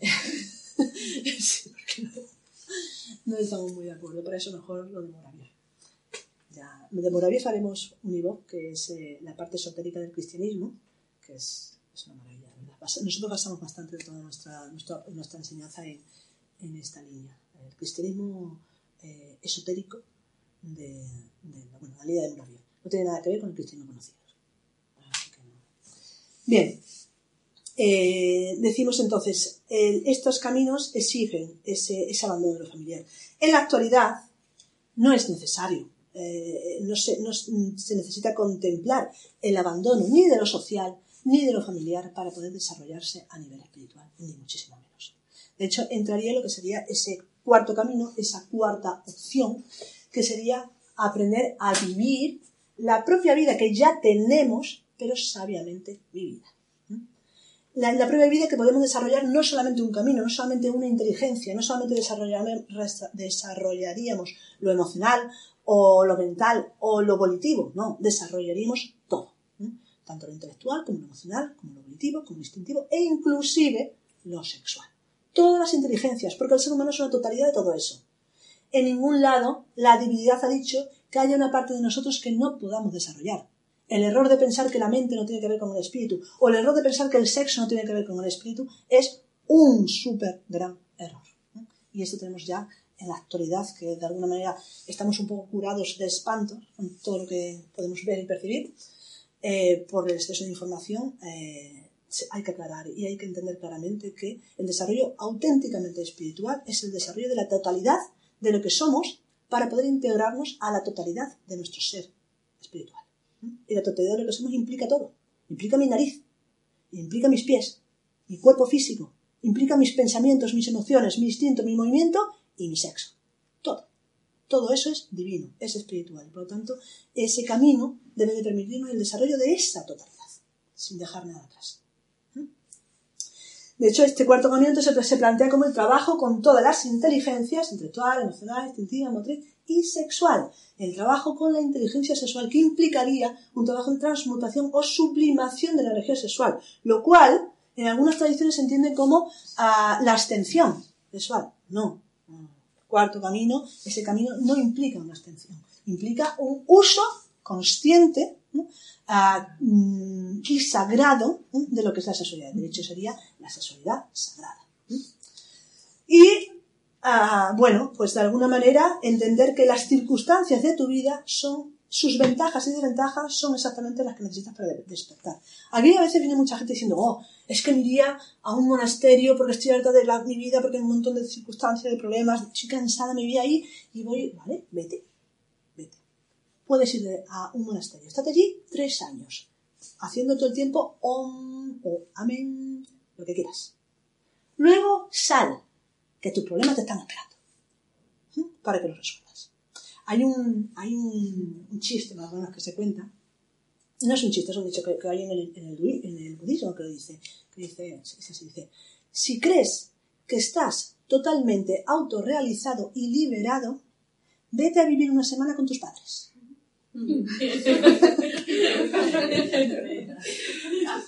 no, estamos muy de acuerdo, por eso mejor lo de Moravia. Ya, de Moravia haremos un IVOC, que es eh, la parte esotérica del cristianismo, que es, es una maravilla. Nosotros basamos bastante de toda nuestra, nuestra, enseñanza en, en, esta línea. El cristianismo eh, esotérico de, bueno, la línea de Moravia. No tiene nada que ver con el cristianismo conocido. Bien, eh, decimos entonces, estos caminos exigen ese, abandono de lo familiar. En la actualidad no es necesario, eh, no, se, necesita contemplar el abandono ni de lo social ni de lo familiar para poder desarrollarse a nivel espiritual, ni muchísimo menos. De hecho, entraría en lo que sería ese cuarto camino, esa cuarta opción, que sería aprender a vivir la propia vida que ya tenemos, pero sabiamente vivida la, la propia vida que podemos desarrollar no solamente un camino, no solamente una inteligencia, no solamente desarrollaríamos lo emocional o lo mental o lo volitivo, no, desarrollaríamos todo, tanto lo intelectual como lo emocional, como lo volitivo, como lo instintivo e inclusive lo sexual. Todas las inteligencias, porque el ser humano es una totalidad de todo eso. En ningún lado la divinidad ha dicho que haya una parte de nosotros que no podamos desarrollar. El error de pensar que la mente no tiene que ver con el espíritu o el error de pensar que el sexo no tiene que ver con el espíritu es un súper gran error. Y esto tenemos ya en la actualidad, que de alguna manera estamos un poco curados de espanto con todo lo que podemos ver y percibir eh, por el exceso de información. Eh, hay que aclarar y hay que entender claramente que el desarrollo auténticamente espiritual es el desarrollo de la totalidad de lo que somos para poder integrarnos a la totalidad de nuestro ser espiritual. Y la totalidad de lo que implica todo. Implica mi nariz, implica mis pies, mi cuerpo físico, implica mis pensamientos, mis emociones, mi instinto, mi movimiento y mi sexo. Todo. Todo eso es divino, es espiritual. Por lo tanto, ese camino debe de permitirnos el desarrollo de esa totalidad, sin dejar nada atrás. ¿Mm? De hecho, este cuarto se, se plantea como el trabajo con todas las inteligencias, intelectual, emocional, instintiva, motriz y sexual. El trabajo con la inteligencia sexual, que implicaría un trabajo de transmutación o sublimación de la energía sexual, lo cual en algunas tradiciones se entiende como ah, la abstención sexual. No. Cuarto camino, ese camino no implica una abstención, implica un uso consciente ah, mm, y sagrado de lo que es la sexualidad. De hecho, sería la sexualidad sagrada. Y, bueno, pues de alguna manera entender que las circunstancias de tu vida son, sus ventajas y desventajas son exactamente las que necesitas para despertar. Aquí a veces viene mucha gente diciendo, oh, es que me iría a un monasterio porque estoy harta de mi vida, porque hay un montón de circunstancias, de problemas, estoy cansada, me voy ahí y voy, vale, vete, vete. Puedes ir a un monasterio, estate allí tres años, haciendo todo el tiempo om o amén, lo que quieras. Luego sal, que tus problemas te están esperando, para que los resuelvas. Hay un, hay un, chiste más o menos que se cuenta, no es un chiste, es un dicho que, hay en el, en, el, budismo que lo dice, que dice, dice, si crees que estás totalmente autorrealizado y liberado, vete a vivir una semana con tus padres.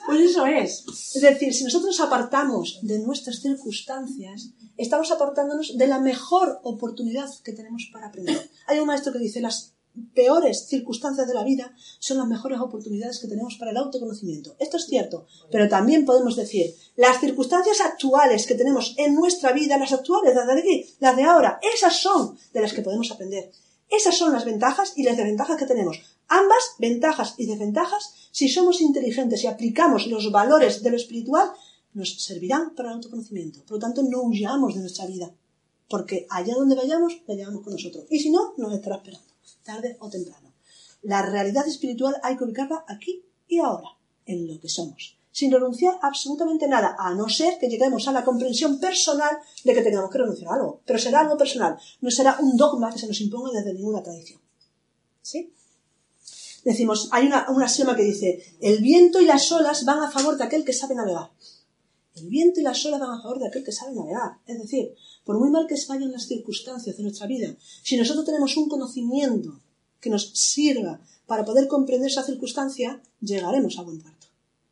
Pues eso es. Es decir, si nosotros apartamos de nuestras circunstancias, estamos apartándonos de la mejor oportunidad que tenemos para aprender. Hay un maestro que dice, las peores circunstancias de la vida son las mejores oportunidades que tenemos para el autoconocimiento. Esto es cierto, pero también podemos decir, las circunstancias actuales que tenemos en nuestra vida, las actuales, las de aquí, las de ahora, esas son de las que podemos aprender. Esas son las ventajas y las desventajas que tenemos. Ambas, ventajas y desventajas, si somos inteligentes y aplicamos los valores de lo espiritual, nos servirán para el autoconocimiento. Por lo tanto, no huyamos de nuestra vida, porque allá donde vayamos, la llevamos con nosotros. Y si no, nos estará esperando tarde o temprano. La realidad espiritual hay que ubicarla aquí y ahora, en lo que somos, sin renunciar absolutamente nada, a no ser que lleguemos a la comprensión personal de que tengamos que renunciar a algo. Pero será algo personal, no será un dogma que se nos imponga desde ninguna tradición. ¿Sí? Decimos, hay una, un axioma que dice, el viento y las olas van a favor de aquel que sabe navegar. El viento y las olas van a favor de aquel que sabe navegar. Es decir, por muy mal que vayan las circunstancias de nuestra vida, si nosotros tenemos un conocimiento que nos sirva para poder comprender esa circunstancia, llegaremos a buen puerto.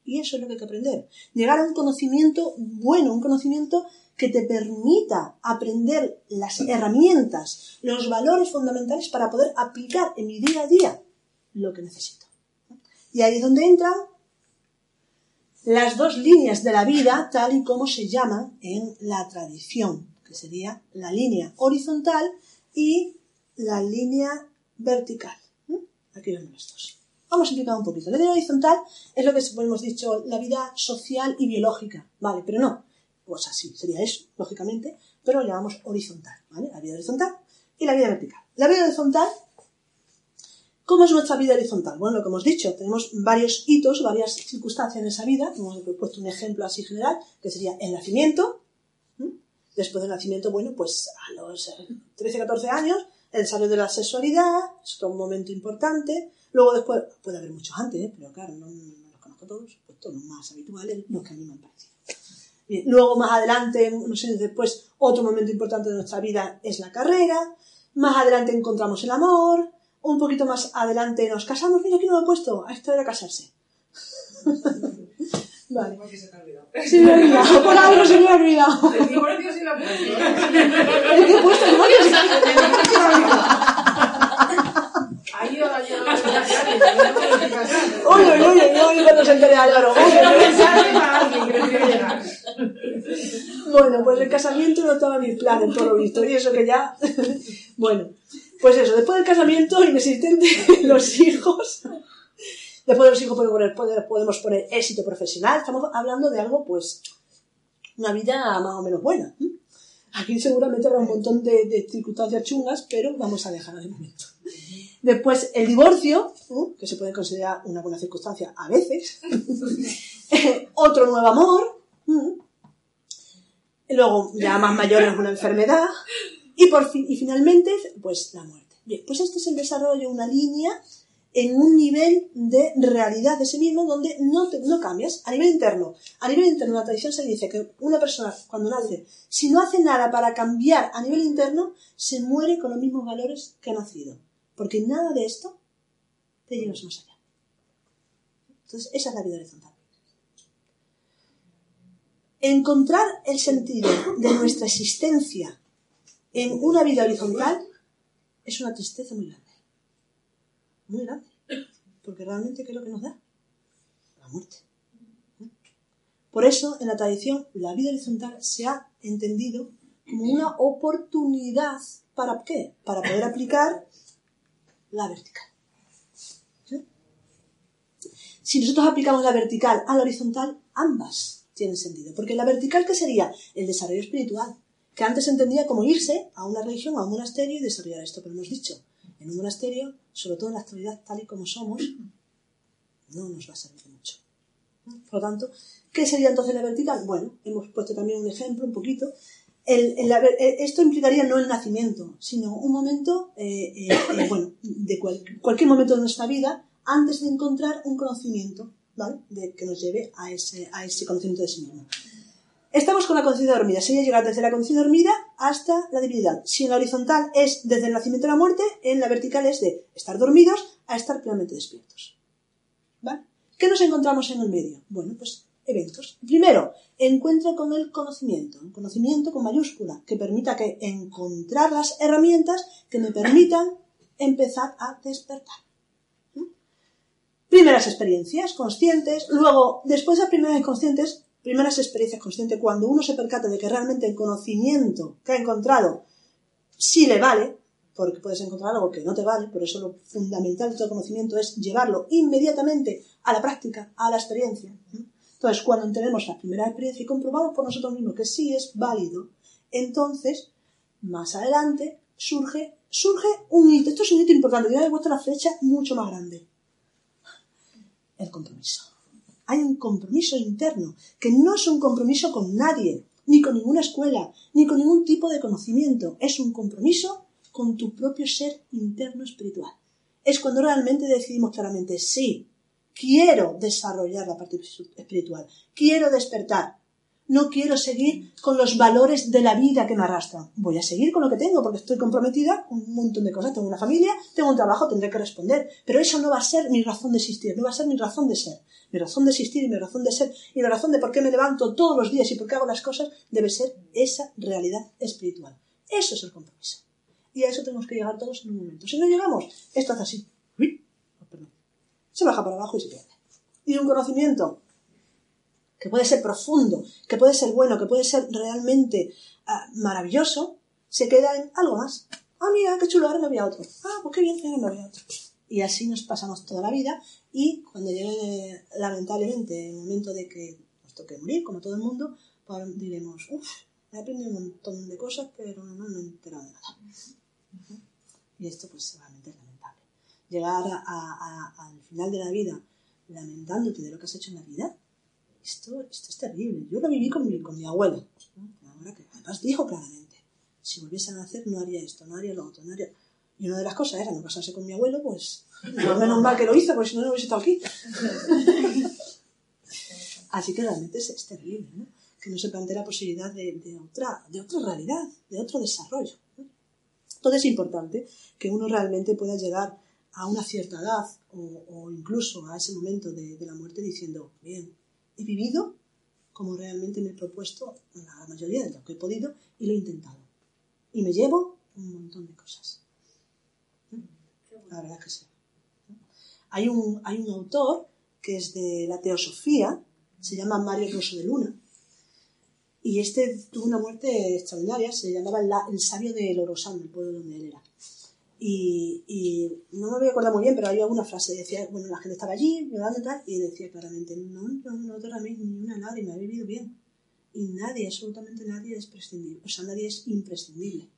Y eso es lo que hay que aprender. Llegar a un conocimiento bueno, un conocimiento que te permita aprender las herramientas, los valores fundamentales para poder aplicar en mi día a día lo que necesito. Y ahí es donde entran las dos líneas de la vida, tal y como se llaman en la tradición, que sería la línea horizontal y la línea vertical. Aquí vemos los dos. Vamos a explicar un poquito. La línea horizontal es lo que hemos dicho, la vida social y biológica, ¿vale? Pero no, pues así, sería eso, lógicamente, pero lo llamamos horizontal, ¿vale? La vida horizontal y la vida vertical. La vida horizontal ¿Cómo es nuestra vida horizontal? Bueno, lo que hemos dicho, tenemos varios hitos, varias circunstancias en esa vida. Hemos puesto un ejemplo así general, que sería el nacimiento. Después del nacimiento, bueno, pues a los 13, 14 años, el desarrollo de la sexualidad, es otro momento importante. Luego después, puede haber muchos antes, ¿eh? pero claro, no, los conozco todos, pues todos los más habituales, los que a mí me han parecido. Luego más adelante, no sé, después, otro momento importante de nuestra vida es la carrera. Más adelante encontramos el amor, un poquito más adelante nos casamos, mira aquí no lo he puesto, a esto era casarse. vale. Sí, me he olvidado, por algo se me ha olvidado. El divorcio sí lo he puesto. ¿El que he puesto? ¿El divorcio sí lo Ahí Uy, uy, uy, uy, cuando se entere Álvaro. Bueno, pues el casamiento no estaba en mi plan en todo lo visto, y eso que ya. Bueno, pues eso, después del casamiento inexistente, los hijos. Después de los hijos podemos poner, éxito profesional. Estamos hablando de algo, pues, una vida más o menos buena. Aquí seguramente habrá un montón de, circunstancias chungas, pero vamos a dejarlo de momento. Después, el divorcio, que se puede considerar una buena circunstancia a veces. Otro nuevo amor. Luego, ya más mayores, una enfermedad. Y, por fin, y finalmente, pues la muerte. Bien, pues este es el desarrollo, una línea en un nivel de realidad de sí mismo donde no, no cambias. A nivel interno, a nivel interno, la tradición se dice que una persona cuando nace, si no hace nada para cambiar a nivel interno, se muere con los mismos valores que ha nacido. Porque nada de esto te lleva más allá. Entonces, esa es la vida horizontal. Encontrar el sentido de nuestra existencia en una vida horizontal es una tristeza muy grande. Muy grande. Porque realmente, ¿qué es lo que nos da? La muerte. Por eso, en la tradición, la vida horizontal se ha entendido como una oportunidad para qué? Para poder aplicar la vertical. Si nosotros aplicamos la vertical a la horizontal, ambas tienen sentido. Porque la vertical, ¿qué sería? El desarrollo espiritual. Que antes entendía como irse a una religión, a un monasterio y desarrollar esto. Pero hemos dicho, en un monasterio, sobre todo en la actualidad tal y como somos, no nos va a servir mucho. Por lo tanto, ¿qué sería entonces la vertical? Bueno, hemos puesto también un ejemplo, un poquito. esto implicaría no el nacimiento, sino un momento, eh, eh, eh, bueno, de cualquier momento de nuestra vida antes de encontrar un conocimiento, ¿vale? Que nos lleve a ese, a ese conocimiento de sí mismo. Estamos con la conciencia dormida. Sería llegar desde la conciencia dormida hasta la divinidad. Si en la horizontal es desde el nacimiento a la muerte, en la vertical es de estar dormidos a estar plenamente despiertos. ¿Vale? ¿Qué nos encontramos en el medio? Bueno, pues eventos. Primero, encuentro con el conocimiento, un conocimiento con mayúscula, que permita que encontrar las herramientas que me permitan empezar a despertar primeras experiencias conscientes, luego, después de primeras inconscientes, primeras experiencias conscientes, cuando uno se percata de que realmente el conocimiento que ha encontrado sí le vale, porque puedes encontrar algo que no te vale, por eso lo fundamental de todo conocimiento es llevarlo inmediatamente a la práctica, a la experiencia. Entonces, cuando tenemos la primera experiencia y comprobamos por nosotros mismos que sí es válido, entonces, más adelante, surge, surge un hito. Esto es un hito importante, ya he puesto la flecha mucho más grande el compromiso. Hay un compromiso interno, que no es un compromiso con nadie, ni con ninguna escuela, ni con ningún tipo de conocimiento. Es un compromiso con tu propio ser interno espiritual. Es cuando realmente decidimos claramente, sí, quiero desarrollar la parte espiritual, quiero despertar, no quiero seguir con los valores de la vida que me arrastran. Voy a seguir con lo que tengo porque estoy comprometida con un montón de cosas. Tengo una familia, tengo un trabajo, tendré que responder. Pero eso no va a ser mi razón de existir, no va a ser mi razón de ser. Mi razón de existir y mi razón de ser y la razón de por qué me levanto todos los días y por qué hago las cosas debe ser esa realidad espiritual. Eso es el compromiso. Y a eso tenemos que llegar todos en un momento. Si no llegamos, esto hace así. Oh, se baja para abajo y se pierde. Y un conocimiento que puede ser profundo, que puede ser bueno, que puede ser realmente ah, maravilloso, se queda en algo más. Ah, mira, qué chulo, ahora no había otro. Ah, pues qué bien, ahora no había otro. Y así nos pasamos toda la vida y cuando llegue lamentablemente el momento de que nos toque morir, como todo el mundo, pues diremos, uff, he aprendido un montón de cosas, pero no me he enterado de nada. Y esto pues realmente es lamentable. Llegar al final de la vida lamentándote de lo que has hecho en la vida, esto, esto es terrible. Yo lo viví con mi, con mi abuela, ¿no? que además dijo claramente, si volviese a nacer no haría esto, no haría lo otro, no haría... Y una de las cosas era no casarse con mi abuelo, pues menos mal que lo hizo, porque si no, no hubiese estado aquí. Así que realmente es, terrible, ¿no? Que no se plantea la posibilidad de, de, otra, de otra realidad, de otro desarrollo. Entonces es importante que uno realmente pueda llegar a una cierta edad o, o incluso a ese momento de, de la muerte diciendo, bien, he vivido como realmente me he propuesto la mayoría de lo que he podido y lo he intentado. Y me llevo un montón de cosas. La verdad que sí. Hay un, hay un autor que es de la teosofía, se llama Mario Rosso de Luna, y este tuvo una muerte extraordinaria, se llamaba el, sabio de Lorosán, el pueblo donde él era. Y, no me voy a acordar muy bien, pero había una frase, decía, bueno, la gente estaba allí, llorando y tal, y decía claramente, no, no, no derraméis ni una lágrima, he vivido bien. Y nadie, absolutamente nadie es prescindible, o sea, nadie es imprescindible.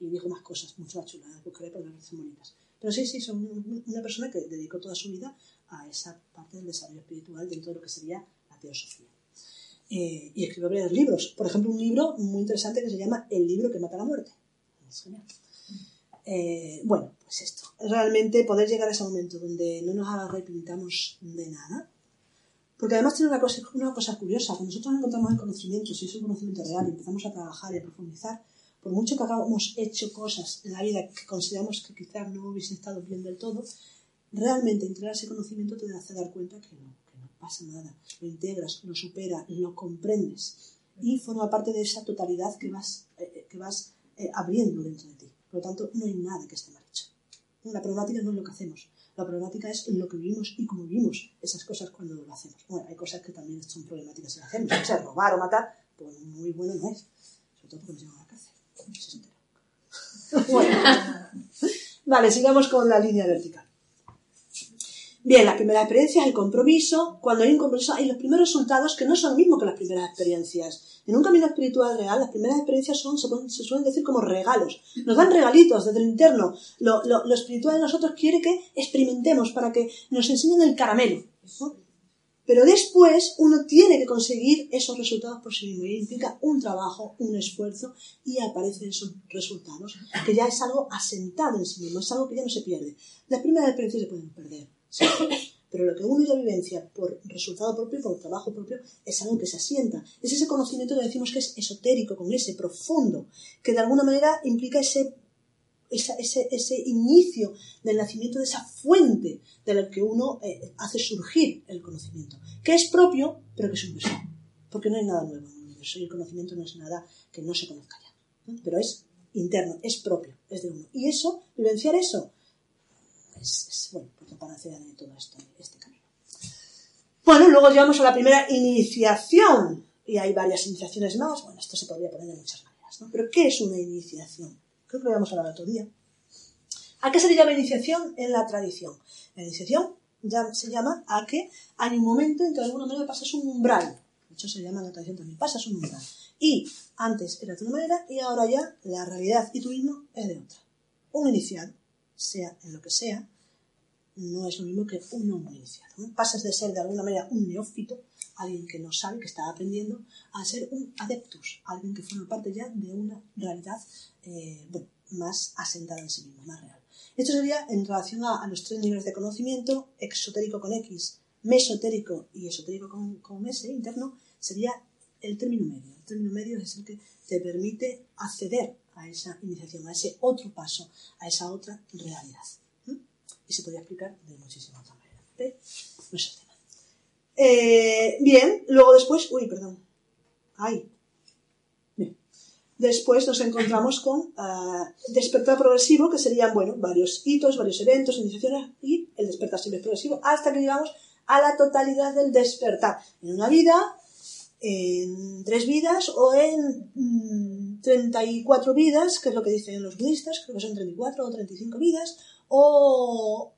Y dijo más cosas, mucho más chulas, buscaré por las bonitas. Pero sí, sí, son una persona que dedicó toda su vida a esa parte del desarrollo espiritual dentro de lo que sería la teosofía. Eh, y escribió varios libros. Por ejemplo, un libro muy interesante que se llama El libro que mata la muerte. Es genial. Eh, bueno, pues esto. Realmente poder llegar a ese momento donde no nos arrepintamos de nada. Porque además tiene una cosa, una cosa curiosa. Cuando nosotros encontramos el conocimiento, si es un conocimiento real, y empezamos a trabajar y a profundizar, por mucho que hagamos hecho cosas en la vida que consideramos que quizás no hubiesen estado bien del todo, realmente integrar ese conocimiento te hace dar cuenta que no, que no pasa nada. Lo integras, lo superas, lo comprendes y forma parte de esa totalidad que vas, eh, que vas eh, abriendo dentro de ti. Por lo tanto, no hay nada que esté mal hecho. La problemática no es lo que hacemos, la problemática es lo que vivimos y cómo vivimos esas cosas cuando lo hacemos. Bueno, hay cosas que también son problemáticas si lo hacemos. O sea, robar o matar, pues muy bueno no es. Sobre todo porque nos llevan a la cárcel. Si bueno. Vale, sigamos con la línea vertical. Bien, la primera experiencia es el compromiso. Cuando hay un compromiso hay los primeros resultados que no son lo mismo que las primeras experiencias. En un camino espiritual real, las primeras experiencias son, se, suelen decir como regalos. Nos dan regalitos desde el interno. Lo, espiritual de nosotros quiere que experimentemos para que nos enseñen el caramelo. Pero después uno tiene que conseguir esos resultados por sí mismo. Y implica un trabajo, un esfuerzo y aparecen esos resultados, que ya es algo asentado en sí mismo, es algo que ya no se pierde. Las primeras experiencias se pueden perder pero lo que uno ya vivencia por resultado propio, por trabajo propio, es algo que se asienta. Es ese conocimiento que decimos que es esotérico, con ese profundo, que de alguna manera implica ese, ese, ese, inicio del nacimiento de esa fuente de la que uno eh, hace surgir el conocimiento, que es propio, pero que es universal. Porque no hay nada nuevo en el universo y el conocimiento no es nada que no se conozca ya. Pero es interno, es propio, es de uno. Y eso, vivenciar eso, es, bueno, pues la panacea de todo esto, este camino. Bueno, luego llegamos a la primera iniciación. Y hay varias iniciaciones más. Bueno, esto se podría poner de muchas maneras, ¿no? Pero ¿qué es una iniciación? Creo que lo vamos a hablar otro día. ¿A qué se le llama iniciación en la tradición? La iniciación ya se llama a que hay un momento en que de alguna manera pasas un umbral. De hecho, se llama en la tradición también, pasas un umbral. Y antes era de una manera y ahora ya la realidad y tu mismo es de otra. Un iniciado, sea en lo que sea, no es lo mismo que un no iniciado. Pasas de ser de alguna manera un neófito, alguien que no sabe, que está aprendiendo, a ser un adeptus, alguien que forma parte ya de una realidad eh, más asentada en sí mismo, más real. Esto sería en relación a, los tres niveles de conocimiento, exotérico con X, mesotérico y esotérico con, con S, interno, sería el término medio. El término medio es el que te permite acceder a esa iniciación, a ese otro paso, a esa otra realidad y se podría explicar de muchísimas otras maneras. Pero no es el tema. Eh, bien, luego después, uy, perdón. Ay. Bien. Después nos encontramos con uh, despertar progresivo, que serían, bueno, varios hitos, varios eventos, iniciaciones y el despertar siempre progresivo, hasta que llegamos a la totalidad del despertar. En una vida, en tres vidas o en mmm, 34 vidas, que es lo que dicen los budistas, creo que son 34 o 35 vidas, o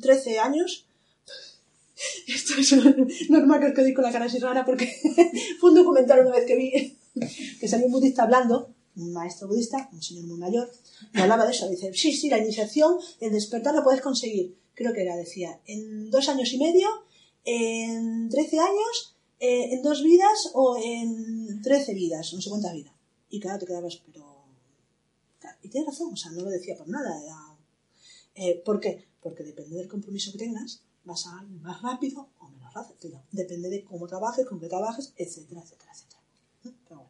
13 mm, años. Esto es normal que os quedéis con la cara así rara porque fue un documental una vez que vi que salió un budista hablando, un maestro budista, un señor muy mayor, y hablaba de eso. Dice, sí, sí, la iniciación, el despertar lo puedes conseguir. Creo que era, decía, en dos años y medio, en 13 años, eh, en dos vidas o en 13 vidas, no sé cuántas vidas. Y claro, te quedabas, pero... y tienes razón, o sea, no lo decía por nada, era eh, ¿Por qué? Porque depende del compromiso que tengas, vas a ir más rápido o menos rápido. Depende de cómo trabajes, con qué trabajes, etcétera, etcétera, etcétera. ¿Eh? Pero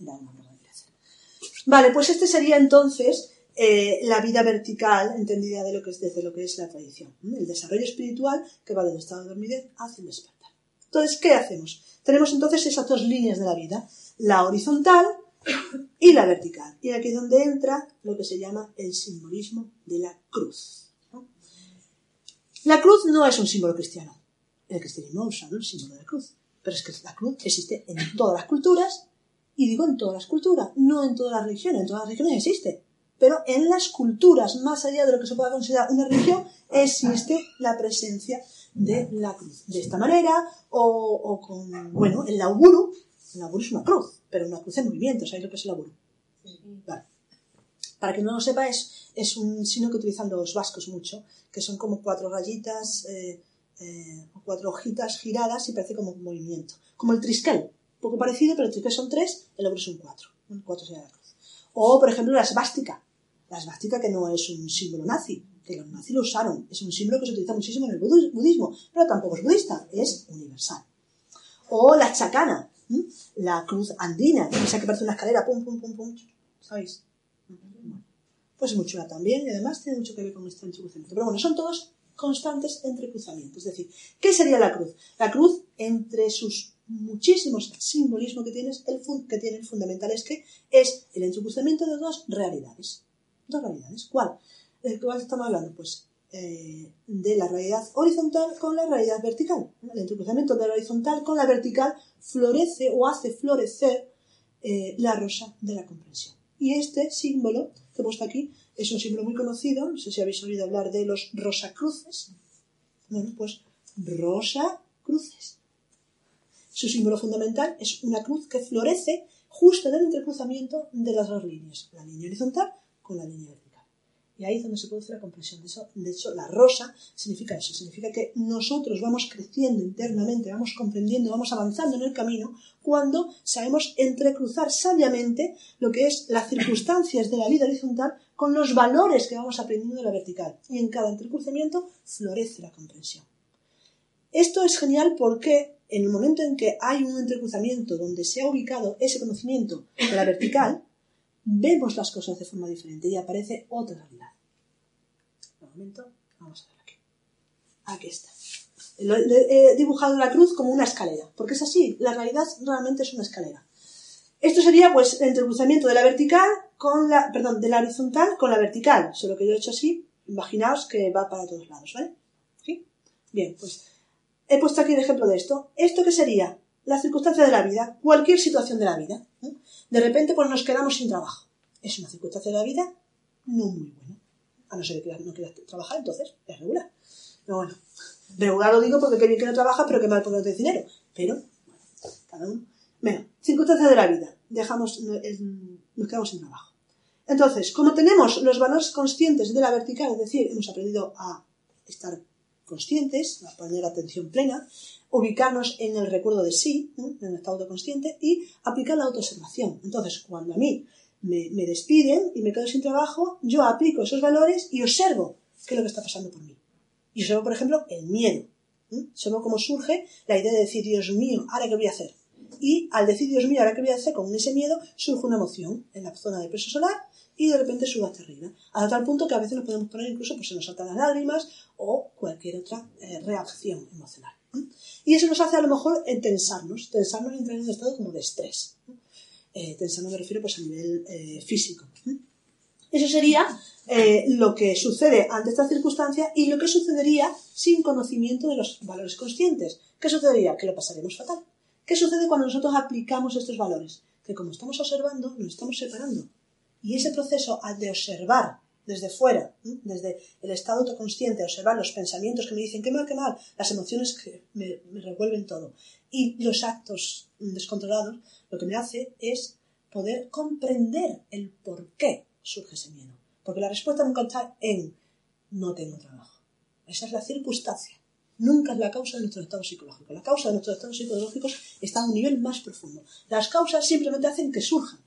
bueno, una de hacer. Vale, pues este sería entonces la vida vertical, entendida de lo que es, desde lo que es la tradición. El desarrollo espiritual que va del estado de dormidez hacia el despertar. Entonces, ¿qué hacemos? Tenemos entonces esas dos líneas de la vida. La horizontal, y la vertical. Y aquí es donde entra lo que se llama el simbolismo de la cruz. La cruz no es un símbolo cristiano. El cristianismo ha usado el símbolo de la cruz. Pero es que la cruz existe en todas las culturas, y digo en todas las culturas, no en todas las religiones. En todas las religiones existe. Pero en las culturas, más allá de lo que se pueda considerar una religión, existe la presencia de la cruz. De esta manera, o, con, bueno, el lauburu, el lauburu es una cruz pero una cruz en movimiento, ¿sabéis lo que es el laburo? Para que no lo sepa, es, un signo que utilizan los vascos mucho, que son como cuatro rayitas eh, eh, cuatro hojitas giradas y parece como un movimiento. Como el triskel, un poco parecido, pero el triskel son tres, el laburo son cuatro. cuatro sería la cruz. O, por ejemplo, la esvástica. La esvástica que no es un símbolo nazi, que los nazis lo usaron, es un símbolo que se utiliza muchísimo en el budismo, pero tampoco es budista, es universal. O la chacana, la cruz andina, esa que parece una escalera, pum, pum, pum, pum, ¿sabéis? Pues es muy chula también y además tiene mucho que ver con este entrecruzamiento. Pero bueno, son todos constantes entrecruzamientos. Es decir, ¿qué sería la cruz? La cruz, entre sus muchísimos simbolismos que, tiene, el, que tiene, el fundamental es que es el entrecruzamiento de dos realidades. Dos realidades. ¿Cuál? ¿De cuál estamos hablando? Pues eh, de la realidad horizontal con la realidad vertical. El entrecruzamiento de la horizontal con la vertical florece o hace florecer eh, la rosa de la comprensión. Y este símbolo que he puesto aquí es un símbolo muy conocido, no sé si habéis oído hablar de los rosacruces. Bueno, pues rosa cruces. Su símbolo fundamental es una cruz que florece justo en el entrecruzamiento de las dos líneas, la línea horizontal con la línea vertical. Y ahí es donde se produce la comprensión. De, de hecho, la rosa significa eso, significa que nosotros vamos creciendo internamente, vamos comprendiendo, vamos avanzando en el camino cuando sabemos entrecruzar sabiamente lo que es las circunstancias de la vida horizontal con los valores que vamos aprendiendo de la vertical. Y en cada entrecruzamiento florece la comprensión. Esto es genial porque en el momento en que hay un entrecruzamiento donde se ha ubicado ese conocimiento de la vertical, vemos las cosas de forma diferente y aparece otra realidad. Un momento, vamos a ver aquí. Aquí está. He dibujado la cruz como una escalera, porque es así, la realidad realmente es una escalera. Esto sería pues el entrecruzamiento de la vertical con la, perdón, de la horizontal con la vertical, solo que yo he hecho así, imaginaos que va para todos lados, ¿vale? ¿Sí? Bien, pues he puesto aquí el ejemplo de esto. ¿Esto qué sería? La circunstancia de la vida, cualquier situación de la vida. De repente, pues nos quedamos sin trabajo. Es una circunstancia de la vida no muy buena. A no ser que no quieras trabajar, entonces es regular. Pero bueno, regular lo digo porque qué bien que no trabaja, pero qué mal porque no tienes dinero. Pero, bueno, cada uno. Bueno, circunstancias de la vida. Dejamos, nos quedamos sin trabajo. Entonces, como tenemos los valores conscientes de la vertical, es decir, hemos aprendido a estar conscientes, a poner atención plena, ubicarnos en el recuerdo de sí, en el estado consciente, y aplicar la autoobservación. Entonces, cuando a mí me, despiden y me quedo sin trabajo, yo aplico esos valores y observo qué es lo que está pasando por mí. Y observo, por ejemplo, el miedo. Observo cómo surge la idea de decir, Dios mío, ¿ahora qué voy a hacer? Y al decir, Dios mío, ¿ahora qué voy a hacer? Con ese miedo surge una emoción en la zona de peso solar y de repente sube hacia arriba. Hasta tal punto que a veces nos podemos poner incluso, pues se nos saltan las lágrimas o cualquier otra eh, reacción emocional. Y eso nos hace a lo mejor tensarnos, tensarnos y entrar en un estado como de estrés. Eh, tensarnos me refiero pues a nivel eh, físico. Eso sería eh, lo que sucede ante esta circunstancia y lo que sucedería sin conocimiento de los valores conscientes. ¿Qué sucedería? Que lo pasaremos fatal. ¿Qué sucede cuando nosotros aplicamos estos valores? Que como estamos observando, nos estamos separando. Y ese proceso de observar desde fuera, desde el estado autoconsciente, observar los pensamientos que me dicen qué mal, qué mal, las emociones que me, revuelven todo y los actos descontrolados, lo que me hace es poder comprender el por qué surge ese miedo. Porque la respuesta nunca está en no tengo trabajo. Esa es la circunstancia. Nunca es la causa de nuestro estado psicológico. La causa de nuestros estados psicológicos está a un nivel más profundo. Las causas simplemente hacen que surjan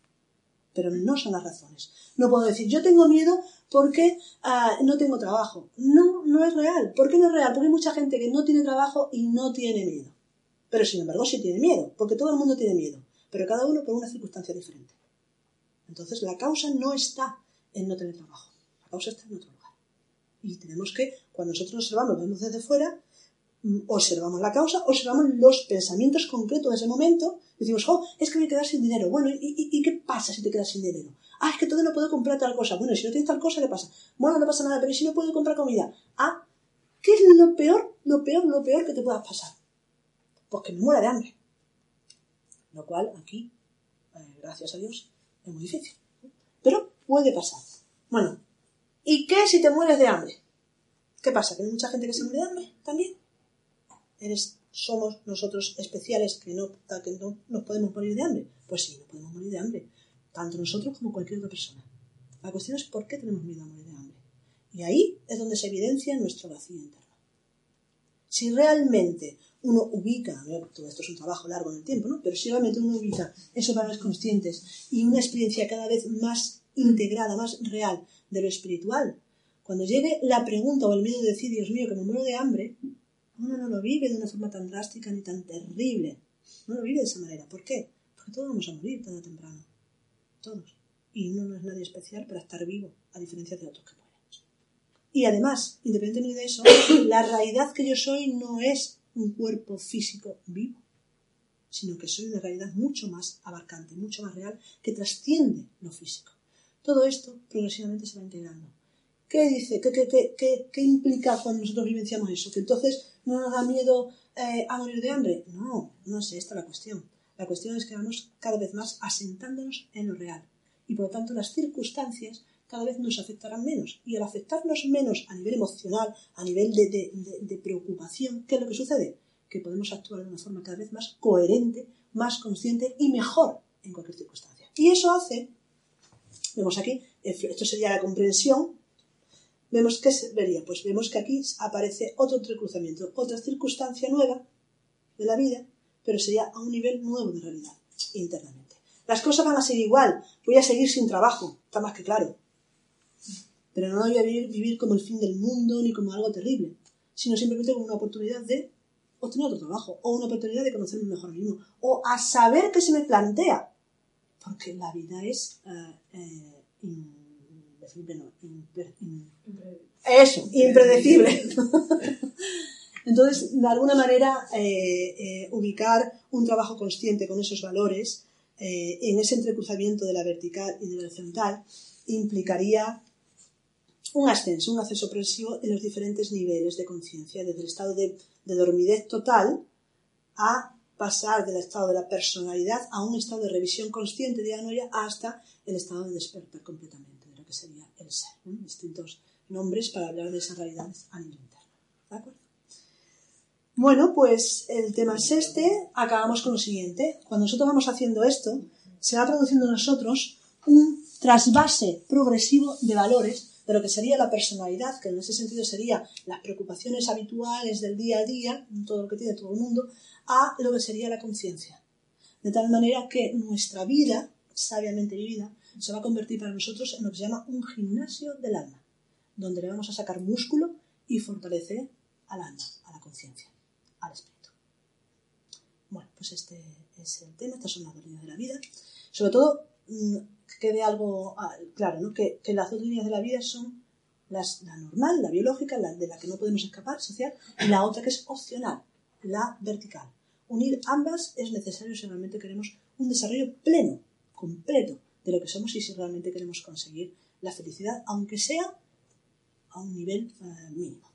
pero no son las razones. No puedo decir, yo tengo miedo porque ah, no tengo trabajo. No, no es real. ¿Por qué no es real? Porque hay mucha gente que no tiene trabajo y no tiene miedo. Pero sin embargo sí tiene miedo, porque todo el mundo tiene miedo, pero cada uno por una circunstancia diferente. Entonces la causa no está en no tener trabajo, la causa está en otro lugar. Y tenemos que, cuando nosotros observamos, vemos desde fuera, observamos la causa, observamos los pensamientos concretos de ese momento Decimos, oh, es que me a quedar sin dinero. Bueno, ¿y, qué pasa si te quedas sin dinero? Ah, es que todavía no puedo comprar tal cosa. Bueno, si no tienes tal cosa, ¿qué pasa? Bueno, no pasa nada, pero si no puedo comprar comida? Ah, ¿qué es lo peor, lo peor, lo peor que te pueda pasar? Pues que me muera de hambre. Lo cual, aquí, eh, gracias a Dios, es muy difícil. Pero puede pasar. Bueno, ¿y qué si te mueres de hambre? ¿Qué pasa? ¿Que hay mucha gente que se muere de hambre también? Somos nosotros especiales que no, nos podemos morir de hambre? Pues sí, no podemos morir de hambre, tanto nosotros como cualquier otra persona. La cuestión es por qué tenemos miedo a morir de hambre. Y ahí es donde se evidencia nuestro vacío interno. Si realmente uno ubica, todo esto es un trabajo largo en el tiempo, ¿no? pero si realmente uno ubica esos valores conscientes y una experiencia cada vez más integrada, más real de lo espiritual. Cuando llegue la pregunta o el miedo de decir, Dios mío, que me muero de hambre, uno no lo vive de una forma tan drástica ni tan terrible. No lo vive de esa manera. ¿Por qué? Porque todos vamos a morir tarde o temprano. Todos. Y uno no es nadie especial para estar vivo, a diferencia de otros que mueren. Y además, independientemente de eso, la realidad que yo soy no es un cuerpo físico vivo, sino que soy una realidad mucho más abarcante, mucho más real, que trasciende lo físico. Todo esto progresivamente se va integrando. ¿Qué dice? ¿Qué, implica cuando nosotros vivenciamos eso? ¿Que entonces no nos da miedo eh, a morir de hambre? No, no es esta la cuestión. La cuestión es que vamos cada vez más asentándonos en lo real. Y por lo tanto las circunstancias cada vez nos afectarán menos. Y al afectarnos menos a nivel emocional, a nivel de preocupación, ¿qué es lo que sucede? que podemos actuar de una forma cada vez más coherente, más consciente y mejor en cualquier circunstancia. Y eso hace, vemos aquí, esto sería la comprensión, vemos que se vería, pues vemos que aquí aparece otro entrecruzamiento, otra circunstancia nueva de la vida, pero sería a un nivel nuevo de realidad, internamente. Las cosas van a ser igual, voy a seguir sin trabajo, está más que claro. Pero no voy a vivir, como el fin del mundo ni como algo terrible, sino simplemente como una oportunidad de o tener otro trabajo, o una oportunidad de conocerme mejor mismo, o a saber qué se me plantea. Porque la vida es uh, eh, eso, impredecible. Entonces, de alguna manera, eh, eh, ubicar un trabajo consciente con esos valores en ese entrecruzamiento de la vertical y de la horizontal implicaría un ascenso, un acceso progresivo en los diferentes niveles de conciencia, desde el estado de, dormidez total a pasar del estado de la personalidad a un estado de revisión consciente de Anoya hasta el estado de despertar completamente, sería el ser. Distintos nombres para hablar de esas realidades a nivel interno. ¿De acuerdo? Bueno, pues el tema es este. Acabamos con lo siguiente. Cuando nosotros vamos haciendo esto, se va produciendo en nosotros un trasvase progresivo de valores de lo que sería la personalidad, que en ese sentido sería las preocupaciones habituales del día a día, todo lo que tiene todo el mundo, a lo que sería la conciencia. De tal manera que nuestra vida, sabiamente vivida, se va a convertir para nosotros en lo que se llama un gimnasio del alma, donde le vamos a sacar músculo y fortalecer al alma, a la conciencia, al espíritu. Bueno, pues este es el tema, estas son las líneas de la vida. Sobre todo, mm, quede algo ah, claro, ¿no? que, las dos líneas de la vida son las, la normal, la biológica, la de la que no podemos escapar, social, y la otra que es opcional, la vertical. Unir ambas es necesario si realmente queremos un desarrollo pleno, completo, de lo que somos y si realmente queremos conseguir la felicidad, aunque sea a un nivel eh, mínimo.